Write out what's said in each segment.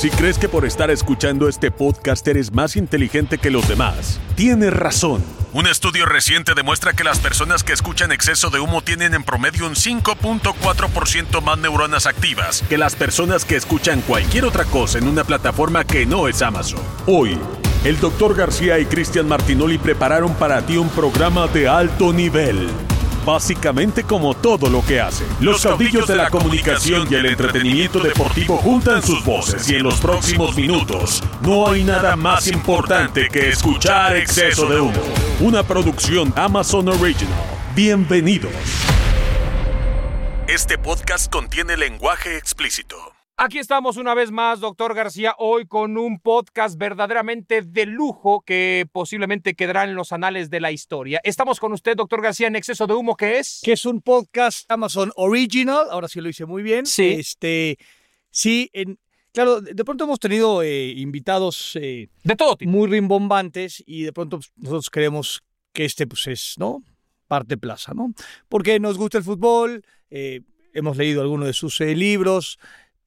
Si crees que por estar escuchando este podcast eres más inteligente que los demás, tienes razón. Un estudio reciente demuestra que las personas que escuchan exceso de humo tienen en promedio un 5.4% más neuronas activas que las personas que escuchan cualquier otra cosa en una plataforma que no es Amazon. Hoy, el Dr. García y Cristian Martinoli prepararon para ti un programa de alto nivel básicamente como todo lo que hace. Los caudillos de la comunicación y el entretenimiento deportivo juntan sus voces y en los próximos minutos no hay nada más importante que escuchar exceso de humo. Una producción Amazon Original. Bienvenidos. Este podcast contiene lenguaje explícito. Aquí estamos una vez más, doctor García, hoy con un podcast verdaderamente de lujo que posiblemente quedará en los anales de la historia. Estamos con usted, doctor García, en exceso de humo, ¿qué es? Que es un podcast Amazon Original, ahora sí lo hice muy bien. Sí. Este, sí, en, claro, de pronto hemos tenido eh, invitados eh, De todo tipo. muy rimbombantes y de pronto pues, nosotros creemos que este pues es, ¿no? Parte plaza, ¿no? Porque nos gusta el fútbol, eh, hemos leído algunos de sus libros,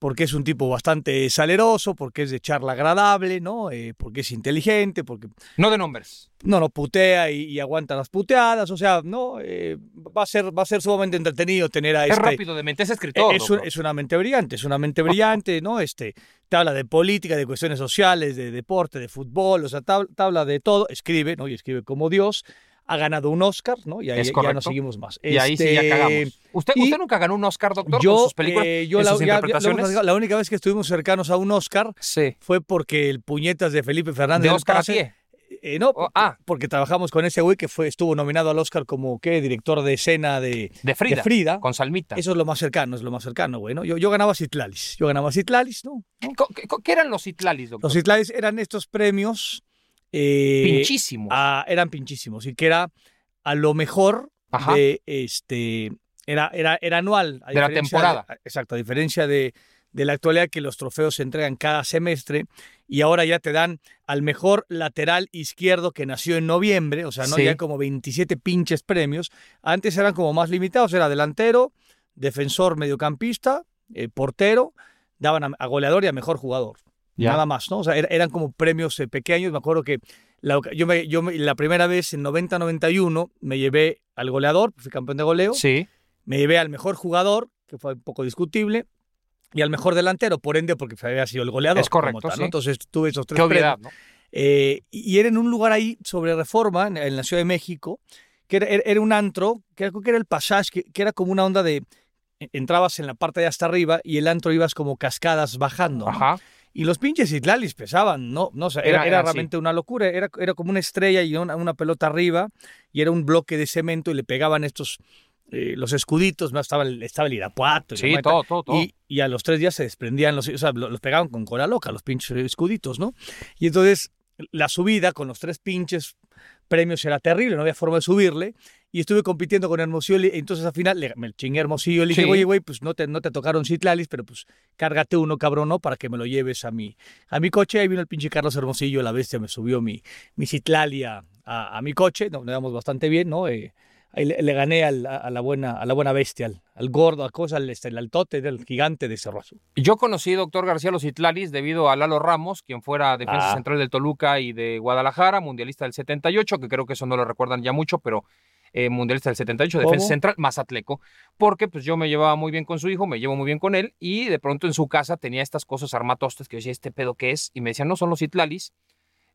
porque es un tipo bastante saleroso, porque es de charla agradable, ¿no? Eh, porque es inteligente, porque No de nombres. no no putea y, y aguanta las puteadas, o sea, no Eh, va a ser va a ser sumamente entretenido tener a Es este rápido de mente, es escritor. es, un- doctor. es una mente brillante, es una mente brillante, ¿no? Este, te habla de política, de cuestiones sociales, de deporte, de fútbol, o sea, te habla de todo, escribe, ¿no? Y escribe como Dios. Ha ganado un Oscar, ¿no? Y ahí ya nos seguimos más. Y ahí sí ya Este, cagamos. ¿Usted, y ¿Usted nunca ganó un Oscar, doctor, Yo, con sus películas, eh, yo en la, sus ya- ya- interpretaciones? la, la única vez que estuvimos cercanos a un Oscar sí. fue porque el puñetas de Felipe Fernández De Oscar a Pase- pie. eh, no, Oh, ah, porque trabajamos con ese güey que fue, estuvo nominado al Oscar como ¿qué? director de escena de, de Frida. de Frida. Con Salmita. Eso es lo más cercano, es lo más cercano, güey, ¿no? Yo, yo ganaba Citlalis. Yo ganaba Citlalis, ¿no? ¿Qué, qué eran los Itlalis, doctor? Los Citlalis eran estos premios. Eh, Pinchísimos. a- eran pinchísimos. Y que era a lo mejor Ajá. de este. Era, era, era anual. a De la temporada. exacto, a diferencia de, de la actualidad que los trofeos se entregan cada semestre y ahora ya te dan al mejor lateral izquierdo que nació en noviembre, o sea, no Sí. ya como 27 pinches premios. Antes eran como más limitados, era delantero, defensor, mediocampista, eh, portero, daban a, a goleador y a mejor jugador. Nada más, ¿no? O sea, era- eran como premios eh, pequeños. Me acuerdo que la, yo, me, yo me- la primera vez en 90-91 me llevé al goleador, fui campeón de goleo, Sí. me llevé al mejor jugador, que fue un poco discutible, y al mejor delantero, por ende, porque había sido el goleador. Es correcto, como tal, sí. ¿no? Entonces tuve esos tres Qué obviedad, premios. ¿no? Eh, y era en un lugar ahí sobre Reforma, en, en la Ciudad de México, que era, un antro, que era, creo que era el Passage, que, que era como una onda de. e- Entrabas en la parte de hasta arriba y el antro ibas como cascadas bajando. ¿no? Y los pinches Itlalis pesaban, ¿no? no o sea, Era- era, era era así. realmente una locura. Era, era como una estrella y una, una pelota arriba y era un bloque de cemento y le pegaban estos. eh, los escuditos, ¿no? estaba, el, estaba el Irapuato. y Sí, todo, todo, todo. Y, y a los tres días se desprendían los, o sea, lo- los pegaban con cola loca, los pinches escuditos, ¿no? Y entonces la subida con los tres pinches premios era terrible, no había forma de subirle. Y estuve compitiendo con Hermosillo, y entonces al final le, me chingué a Hermosillo, le dije, oye, güey, pues no te, no te tocaron Citlalis, pero pues cárgate uno, cabrón, ¿no? Para que me lo lleves a mi, a mi coche. Ahí vino el pinche Carlos Hermosillo, la bestia, me subió mi, mi Citlali a, a- a mi coche, nos damos bastante bien, ¿no? Eh, ahí le, le gané al- a, a la buena, a la buena bestia, al, al gordo, a cosa, al, este, al altote del gigante de Cerro Azul. Yo conocí, doctor García, los Itlalis debido a Lalo Ramos, quien fuera defensa Ah. central del Toluca y de Guadalajara, mundialista del 78, que creo que eso no lo recuerdan ya mucho, pero eh, mundialista del 78, defensa central, Mazatleco, porque pues yo me llevaba muy bien con su hijo, me llevo muy bien con él, y de pronto en su casa tenía estas cosas armatostes que yo decía, ¿este pedo qué es? Y me decían, no, son los Itlalis.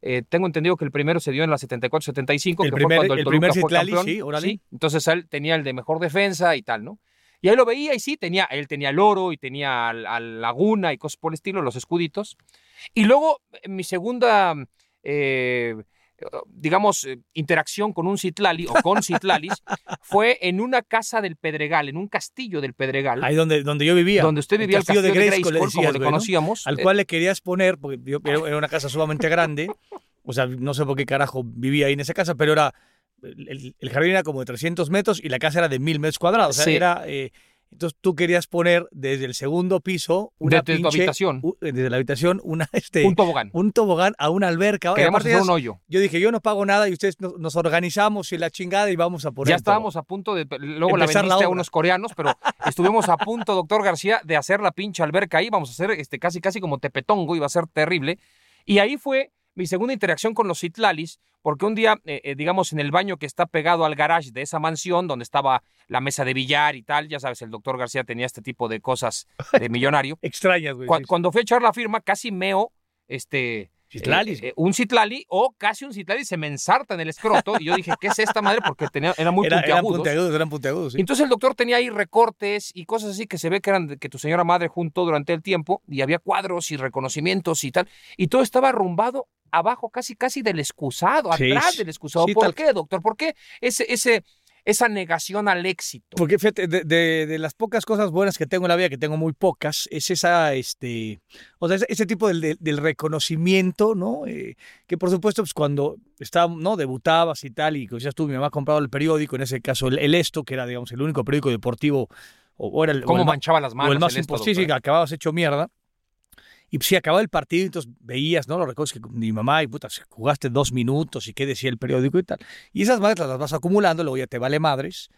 Eh, tengo entendido que el primero se dio en la 74-75, El que primer- fue cuando el, el Toluca primer fue Citlali, campeón. sí, órale. entonces él tenía el de mejor defensa y tal, ¿no? Y ahí lo veía y sí, tenía, él tenía el oro y tenía al, al Laguna y cosas por el estilo, los escuditos. Y luego mi segunda, eh, digamos, eh, interacción con un Citlali o con Citlalis fue en una casa del Pedregal, en un castillo del Pedregal. Ahí donde, donde yo vivía. Donde usted vivía, el castillo, de Grayskull, le como le conocíamos. Al Eh, cual le querías poner, porque yo- era una casa sumamente grande. O sea, no sé por qué carajo vivía ahí en esa casa, pero era. El, el jardín era como de 300 metros y la casa era de 1000 metros cuadrados. O sea, Sí. era. eh, entonces tú querías poner desde el segundo piso una Desde tu habitación. u- desde la habitación una este un tobogán. un tobogán a una alberca. Aparte hacer un hoyo. yo dije, yo no pago nada y ustedes nos, nos organizamos y la chingada y vamos a poner Ya estábamos a punto de. Luego Empezar la vendiste a unos coreanos, pero estuvimos a punto, doctor García, de hacer la pinche alberca ahí. Vamos a hacer este, casi, casi como Tepetongo, iba a ser terrible. Y ahí fue mi segunda interacción con los Citlalis, porque un día, eh, eh, digamos, en el baño que está pegado al garage de esa mansión, donde estaba la mesa de billar y tal, ya sabes, el doctor García tenía este tipo de cosas de millonario. Extrañas, güey. Cu-. Cuando fui a echar la firma, casi meo este, Citlalis. eh, eh, un citlali o casi un citlali se me ensarta en el escroto y yo dije, ¿qué es esta madre? Porque tenía, era muy Era- eran puntiagudos. puntiagudos, eran puntiagudos, sí. Entonces el doctor tenía ahí recortes y cosas así que se ve que eran de- que tu señora madre juntó durante el tiempo y había cuadros y reconocimientos y tal. Y todo estaba arrumbado abajo, casi casi del excusado, Sí, atrás sí. del excusado. Sí, ¿Por tal- qué, doctor? ¿Por qué ese, ese, esa negación al éxito? Porque fíjate, de, de- de las pocas cosas buenas que tengo en la vida, que tengo muy pocas, es esa, este, o sea, ese, ese tipo del, del- reconocimiento, ¿no? Eh, que por supuesto, pues cuando estaba, ¿no? Debutabas y tal, y como decías tú, mi mamá compraba el periódico, en ese caso el, el Esto, que era, digamos, el único periódico deportivo, o, era el, o ¿Cómo el manchaba las manos? o el más el esto, doctor? que acababas hecho mierda. Y pues, sí, acababa el partido, entonces veías, ¿no? Los recuerdos que mi mamá, y puta, jugaste dos minutos y qué decía el periódico y tal. Y esas madres las vas acumulando, luego ya te vale madres.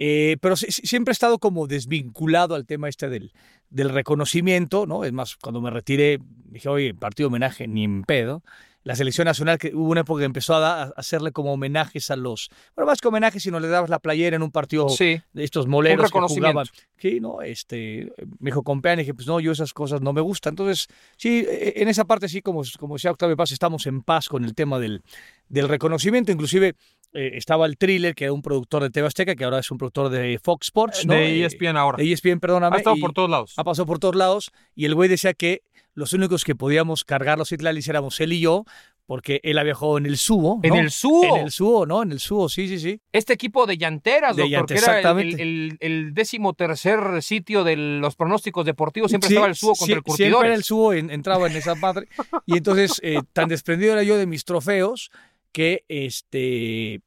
Eh, pero siempre he estado como desvinculado al tema este del, del reconocimiento, ¿no? Es más, cuando me retiré, dije, oye, partido homenaje, ni en pedo. La selección nacional, que hubo una época que empezó a, da- a hacerle como homenajes a los, bueno, más que homenajes, sino le dabas la playera en un partido Sí. de estos moleros que jugaban. Sí, no, este, me dijo con pena, y dije, pues no, yo esas cosas no me gustan. Entonces, sí, eh, en esa parte sí, como, como decía Octavio Paz, estamos en paz con el tema del, del reconocimiento. Inclusive eh, estaba el thriller, que era un productor de TV Azteca, que ahora es un productor de Fox Sports, ¿no? De Eh, ESPN ahora. de ESPN, perdóname. Ha estado por todos lados. Ha pasado por todos lados. Y el güey decía que los únicos que podíamos cargar los Itlalis éramos él y yo, porque él había jugado en el Subo. En el Subo. En el Subo, ¿no? En el Subo, sí, sí, sí. Este equipo de llanteras, De doctor, que era el- el, el, el décimo tercer sitio de los pronósticos deportivos, siempre Sí, estaba el subo sí, contra el Siempre curtidor. era el subo, en- entraba en esa madre. Y entonces, eh, tan desprendido era yo de mis trofeos que este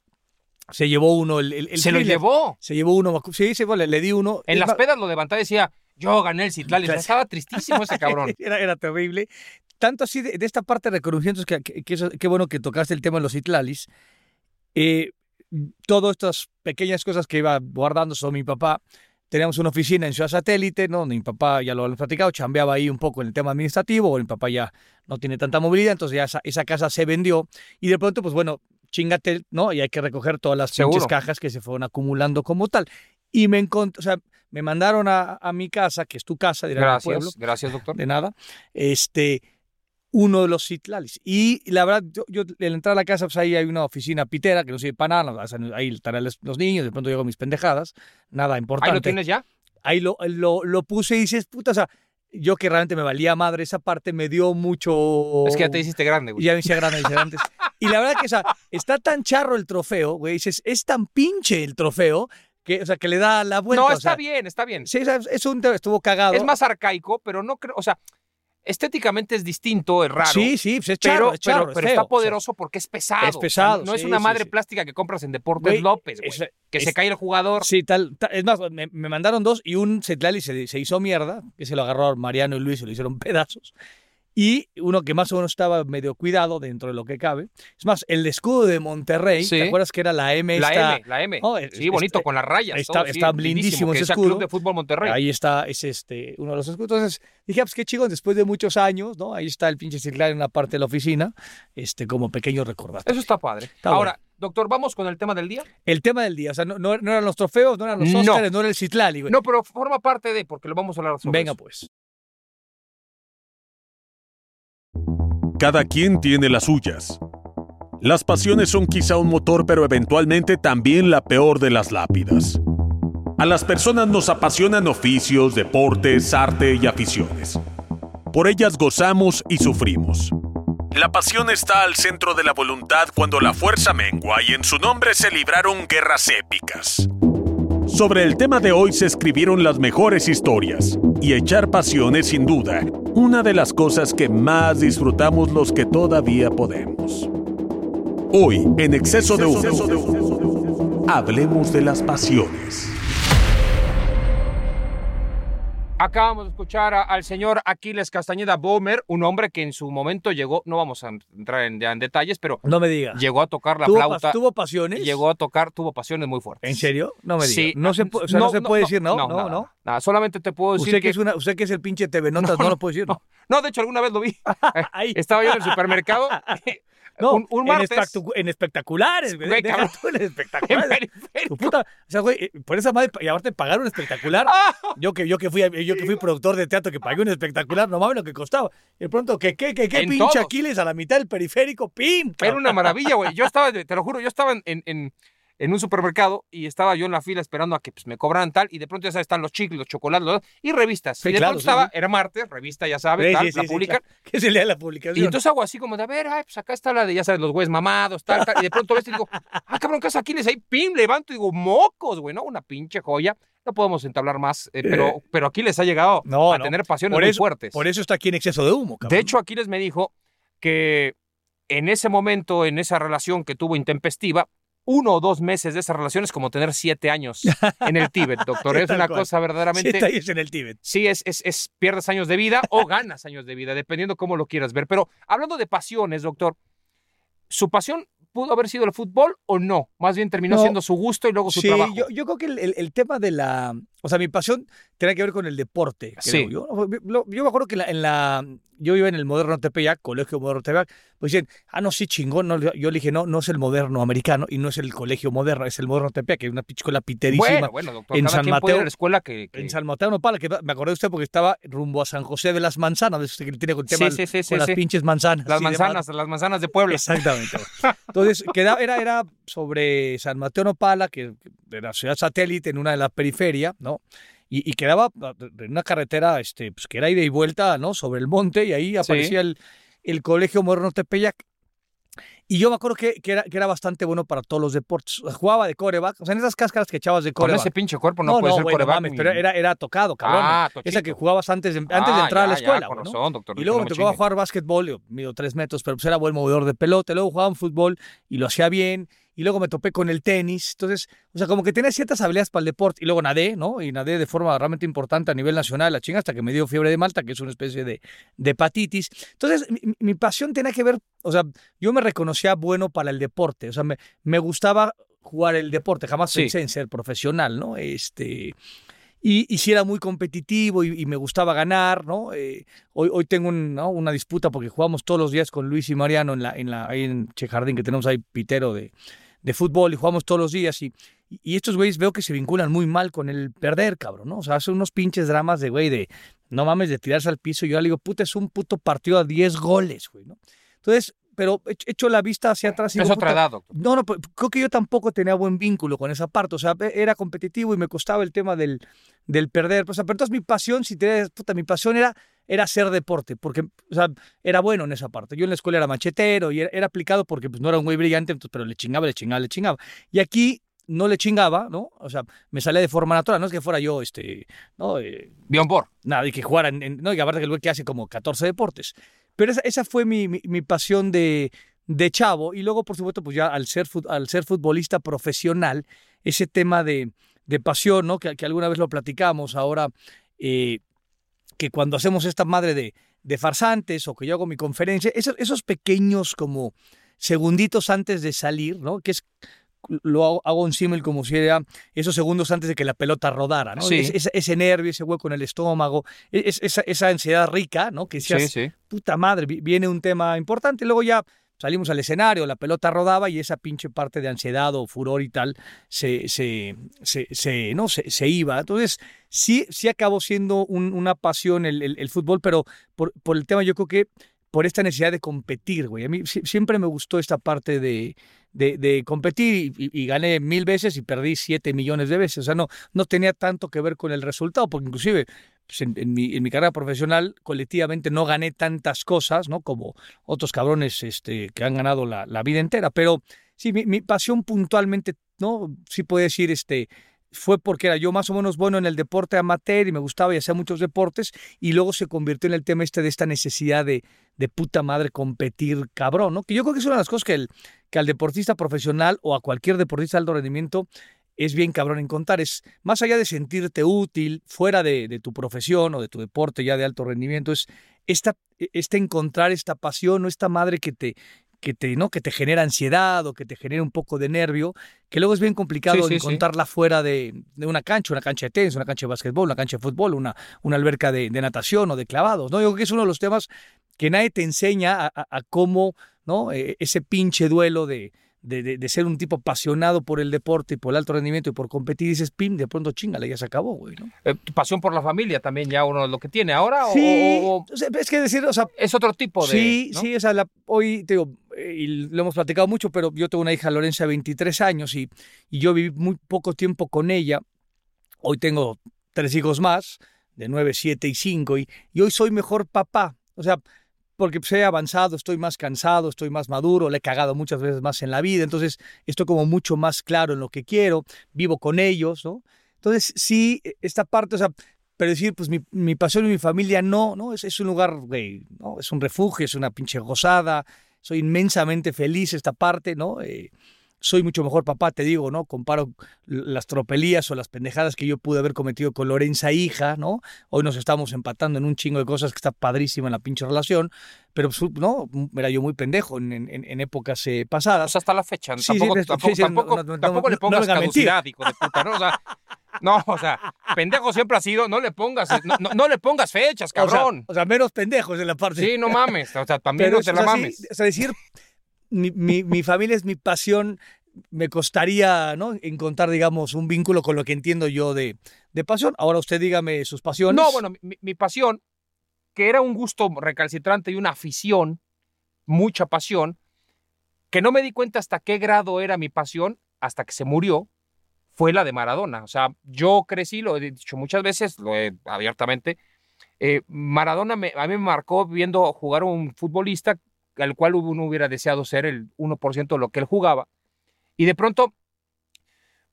se llevó uno el, el- el Se lo llevó. Se llevó uno. Sí, sí, le, le di uno. En Es las más, pedas lo levantaba y decía, yo gané el Citlali. Estaba tristísimo ese cabrón. Era, era terrible. Tanto así de, de esta parte de reconocimientos, que, que, que qué bueno que tocaste el tema de los Itlalis. Eh, todas estas pequeñas cosas que iba guardando sobre mi papá. Teníamos una oficina en Ciudad Satélite, ¿no? Mi papá, ya lo hemos platicado, chambeaba ahí un poco en el tema administrativo, mi papá ya no tiene tanta movilidad, entonces ya esa, esa casa se vendió y de pronto, pues bueno, chingate, ¿no? Y hay que recoger todas las pinches cajas que se fueron acumulando como tal. Y me encontré, o sea, me mandaron a, a mi casa, que es tu casa, el pueblo, Gracias, gracias, doctor. de nada, este, uno de los Citlalis. Y la verdad, yo, yo al entrar a la casa, pues ahí hay una oficina pitera que no sirve para nada, ahí estarán los, niños, de pronto llego mis pendejadas, nada importante. ¿Ahí lo tienes ya? Ahí lo, lo, lo puse y dices, puta, o sea, yo que realmente me valía madre, esa parte me dio mucho... Es que ya te hiciste grande, güey. ya me hice grande, me hice antes. Y la verdad que, o sea, está tan charro el trofeo, güey, dices, es tan pinche el trofeo, que, o sea, que le da la vuelta. No, o está sea, bien, está bien. Sí, es un, estuvo cagado. Es más arcaico, pero no creo, o sea, estéticamente es distinto, es raro. Sí, sí, pues es charro, pero, es charro, pero, es feo, está o sea, poderoso porque es pesado. es pesado, No es una madre sí. plástica que compras en Deportes López, que se cae el jugador. Sí, tal, tal- Es más, me, me mandaron dos y un Cetlali se, se hizo mierda, que se lo agarró Mariano y Luis y lo hicieron pedazos. Y uno que más o menos estaba medio cuidado dentro de lo que cabe. Es más, el escudo de Monterrey, Sí. ¿te acuerdas que era la M? la esta- M, la M. Oh, es- sí, bonito, es- con las rayas. está- todo, está lindísimo que ese escudo. Club de Fútbol Monterrey. Ahí está, es este, uno de los escudos. Entonces dije, ah, pues qué chido, después de muchos años, ¿no? Ahí está el pinche Cetlali en una parte de la oficina, este, como pequeño recordatorio. Eso está padre. Está Ahora, doctor, vamos con el tema del día. El tema del día, o sea, no, no, no eran los trofeos, no eran los No. Óscares, no era el Citlali, güey. No, pero forma parte de, porque lo vamos a hablar sobre Venga, eso. pues. Cada quien tiene las suyas. Las pasiones son quizá un motor, pero eventualmente también la peor de las lápidas. A las personas nos apasionan oficios, deportes, arte y aficiones. Por ellas gozamos y sufrimos. La pasión está al centro de la voluntad cuando la fuerza mengua y en su nombre se libraron guerras épicas. Sobre el tema de hoy se escribieron las mejores historias, y echar pasión es sin duda una de las cosas que más disfrutamos los que todavía podemos. Hoy, en exceso de humo, hablemos de las pasiones. Acabamos de escuchar a- al señor Aquiles Castañeda Bomer, un hombre que en su momento llegó, no vamos a entrar en, en detalles, pero No me digas. llegó a tocar la ¿Tuvo, flauta. ¿Tuvo pasiones? Llegó a tocar, tuvo pasiones muy fuertes. ¿En serio? No me digas. Sí. No se, pu- o sea, no, se puede decir, ¿no? No, no. nada, nada. Solamente te puedo decir Usted que, es una, usted que es el pinche TV Notas, no, lo puede decir, ¿no? De hecho, alguna vez lo vi. Estaba yo en el supermercado. No, un, un en, martes. espectacu- en espectaculares, güey. Güey, Deja cabrón. tú en espectaculares. Tu puta, o sea, güey, eh, por esa madre, y aparte pagaron espectacular. Yo que, yo que fui, yo que fui productor de teatro, que pagué un espectacular, no mames lo que costaba. Y de pronto, que qué, que qué pinche. Aquiles a la mitad del periférico, pim. Era una maravilla, güey. Yo estaba, te lo juro, yo estaba en, en, en- un supermercado y estaba yo en la fila esperando a que pues, me cobraran tal. Y de pronto ya sabes, están los chicles, los chocolates los- y revistas. Sí, y de claro, pronto sí, estaba, sí. era martes, revista, ya sabes, tal, la publican. claro. Que se lea la Y publicación. entonces hago así como de, a ver, ay, pues acá está la de, ya sabes, los güeyes mamados, tal, tal. Y de pronto ves y digo, ah, cabrón, ¿qué es Aquiles ahí? Pim, levanto y digo, mocos, güey, ¿no? Una pinche joya. No podemos entablar más, eh, pero, pero Aquiles ha llegado No, a no. tener pasiones por muy fuertes. Por eso está aquí en exceso de humo, cabrón. De hecho, Aquiles me dijo que en ese momento, en esa relación que tuvo intempestiva, uno o dos meses de esa relación es como tener siete años en el Tíbet, doctor. Es una cual. cosa verdaderamente... Siete años en el Tíbet. Sí, es, es, es pierdes años de vida o ganas años de vida, dependiendo cómo lo quieras ver. Pero hablando de pasiones, doctor, ¿su pasión pudo haber sido el fútbol o no? Más bien terminó No. siendo su gusto y luego su Sí, trabajo. yo, yo creo que el, el- el tema de la... O sea, mi pasión tiene que ver con el deporte. creo Sí. Yo, me acuerdo que en la, en la- Yo iba en el Moderno Tepeyac, Colegio Moderno Tepeyac, pues dicen, ah, no, sí, chingón. No, yo le dije, no, no es el Moderno Americano y no es el Colegio Moderno, es el Moderno Tepeyac, que es una escuela piterísima. bueno, bueno, doctor, en cada San quien puede ir a Mateo- la escuela que... que- En San Mateo Nopala, que me acordé de usted porque estaba rumbo a San José de las Manzanas, de que tiene con el tema Sí, sí, sí, con las pinches manzanas. Las manzanas, las manzanas de Puebla. Exactamente. Entonces, queda, era, era sobre San Mateo Nopala, que de la ciudad satélite, en una de las periferias, ¿no? Y, y quedaba en una carretera este, pues, que era ida y vuelta, ¿no? Sobre el monte, y ahí aparecía el, el Colegio Moderno Tepeyac. Y yo me acuerdo que, que era, que era bastante bueno para todos los deportes. Jugaba de coreback, o sea, en esas cáscaras que echabas de Con coreback. ese pinche cuerpo no, puede ser güey, no coreback mames, ni- pero era, era tocado, cabrón. Ah, Esa que jugabas antes de, antes de Ah, entrar a la ya, ya, escuela. con güey, ¿no? razón, doctor. Y luego me tocaba chingue. jugar básquetbol, yo mido tres metros, pero pues era buen movedor de pelota. Luego jugaba en fútbol y lo hacía bien. Y luego me topé con el tenis. Entonces, o sea, como que tenía ciertas habilidades para el deporte. Y luego nadé, ¿no? Y nadé de forma realmente importante a nivel nacional, la chinga, hasta que me dio fiebre de Malta, que es una especie de, de hepatitis. Entonces, mi, mi pasión tenía que ver, o sea, yo me reconocía bueno para el deporte. O sea, me, me gustaba jugar el deporte. Jamás Sí. pensé en ser profesional, ¿no? Este. Y, y sí era muy competitivo y, y me gustaba ganar, ¿no? Eh, hoy, hoy tengo un, ¿no? una disputa porque jugamos todos los días con Luis y Mariano en la, en la, ahí en Che Jardín, que tenemos ahí pitero de, de fútbol y jugamos todos los días y, y estos güeyes veo que se vinculan muy mal con el perder, cabrón, ¿no? O sea, hacen unos pinches dramas de, güey, de, no mames, de tirarse al piso y yo le digo, puta, es un puto partido a 10 goles, güey, ¿no? Entonces, pero he hecho la vista hacia atrás y Es digo, otra puta, edad, doctor. no, no, pues, creo que yo tampoco tenía buen vínculo con esa parte. O sea, e- era competitivo y me costaba el tema del, del perder. O sea, pero entonces mi pasión, si te puta, mi pasión era, era hacer deporte, porque, o sea, era bueno en esa parte. Yo en la escuela era machetero y era, era aplicado porque pues, no era un güey brillante, entonces, pero le chingaba, le chingaba, le chingaba. Y aquí no le chingaba, ¿no? O sea, me salía de forma natural, no es que fuera yo, este, ¿no? Eh, Bor. nada, y que jugara, en, en- no, y aparte que el güey que hace como 14 deportes. Pero esa, esa fue mi, mi, mi pasión de, de chavo. Y luego, por supuesto, pues ya al ser, al ser futbolista profesional, ese tema de, de pasión, ¿no? Que, que alguna vez lo platicamos, ahora eh, que cuando hacemos esta madre de, de farsantes o que yo hago mi conferencia, esos, esos pequeños como segunditos antes de salir, ¿no? Que es lo hago, hago un símil como si era esos segundos antes de que la pelota rodara, ¿no? Sí. Es- ese, ese nervio, ese hueco en el estómago, e, es- esa, esa ansiedad rica, ¿no? Que decías, sí. puta madre, vi- viene un tema importante, y luego ya salimos al escenario, la pelota rodaba y esa pinche parte de ansiedad o furor y tal se, se, se, se- no, se, se iba. Entonces, sí, sí acabó siendo un- una pasión el, fútbol, pero por, el tema yo creo que por esta necesidad de competir, güey. A mí siempre me gustó esta parte de, competir y, gané mil veces y perdí siete millones de veces. O sea, no, no tenía tanto que ver con el resultado, porque inclusive pues, en, mi, en, mi, carrera profesional colectivamente no gané tantas cosas, ¿no? Como otros cabrones este, que han ganado la, la vida entera. Pero sí, mi, mi, pasión puntualmente, ¿no? Sí puedo decir, este, fue porque era yo más o menos bueno en el deporte amateur y me gustaba y hacía muchos deportes y luego se convirtió en el tema este de esta necesidad de, de puta madre competir cabrón, ¿no? Que yo creo que es una de las cosas que, el, que al deportista profesional o a cualquier deportista de alto rendimiento es bien cabrón encontrar. Es más allá de sentirte útil fuera de, de, tu profesión o de tu deporte ya de alto rendimiento, es esta, este encontrar esta pasión o esta madre que te, que te, ¿no? que te genera ansiedad o que te genera un poco de nervio, que luego es bien complicado encontrarla fuera de, una cancha, una cancha de tenis, una cancha de básquetbol, una cancha de fútbol, una, una alberca de, natación o de clavados. ¿no? Yo creo que es uno de los temas que nadie te enseña a, cómo ¿no? E, ese pinche duelo de, de, ser un tipo apasionado por el deporte y por el alto rendimiento y por competir, dices, pim, de pronto chingale, ya se acabó, güey, ¿no? Eh, pasión por la familia también ya uno lo que tiene ahora, sí, o, es que decir, o sea... Es otro tipo de... Sí, sí, o sea, la, hoy, te digo, y lo hemos platicado mucho, pero yo tengo una hija, Lorenza, de 23 años, y, y yo viví muy poco tiempo con ella. Hoy tengo tres hijos más, de 9, 7 y 5, y, y hoy soy mejor papá. O sea, porque pues, he avanzado, estoy más cansado, estoy más maduro, le he cagado muchas veces más en la vida, entonces estoy como mucho más claro en lo que quiero, vivo con ellos, ¿no? Entonces, sí, e, esta parte, o sea, pero decir, pues mi, mi pasión y mi familia no, ¿no? Es, es un lugar, güey, ¿no? Es un refugio, es una pinche gozada, soy inmensamente feliz esta parte, ¿no? Eh, soy mucho mejor papá, te digo, ¿no? Comparo las tropelías o las pendejadas que yo pude haber cometido con Lorenza hija, ¿no? Hoy nos estamos empatando en un chingo de cosas que está padrísima en la pinche relación, pero, pues, ¿no? Era yo muy pendejo en, en, épocas eh, pasadas. O sea, hasta la fecha, tampoco, tampoco, le pongas caducidad, hijo de puta, ¿no? O sea, no, o sea, pendejo siempre ha sido, no le pongas, no, le pongas fechas, cabrón. O sea, menos pendejos en la parte. Sí, no mames, o sea, también no te la mames. o sea, decir, mi, mi, mi, familia es mi pasión, me costaría ¿no? encontrar, digamos, un vínculo con lo que entiendo yo de, de pasión. Ahora usted dígame sus pasiones. No, bueno, mi, mi, pasión, que era un gusto recalcitrante y una afición, mucha pasión, que no me di cuenta hasta qué grado era mi pasión, hasta que se murió, fue la de Maradona. O sea, yo crecí, lo he dicho muchas veces, lo he abiertamente, eh, Maradona me, a mí me marcó viendo jugar a un futbolista al cual uno hubiera deseado ser el 1% de lo que él jugaba. Y de pronto,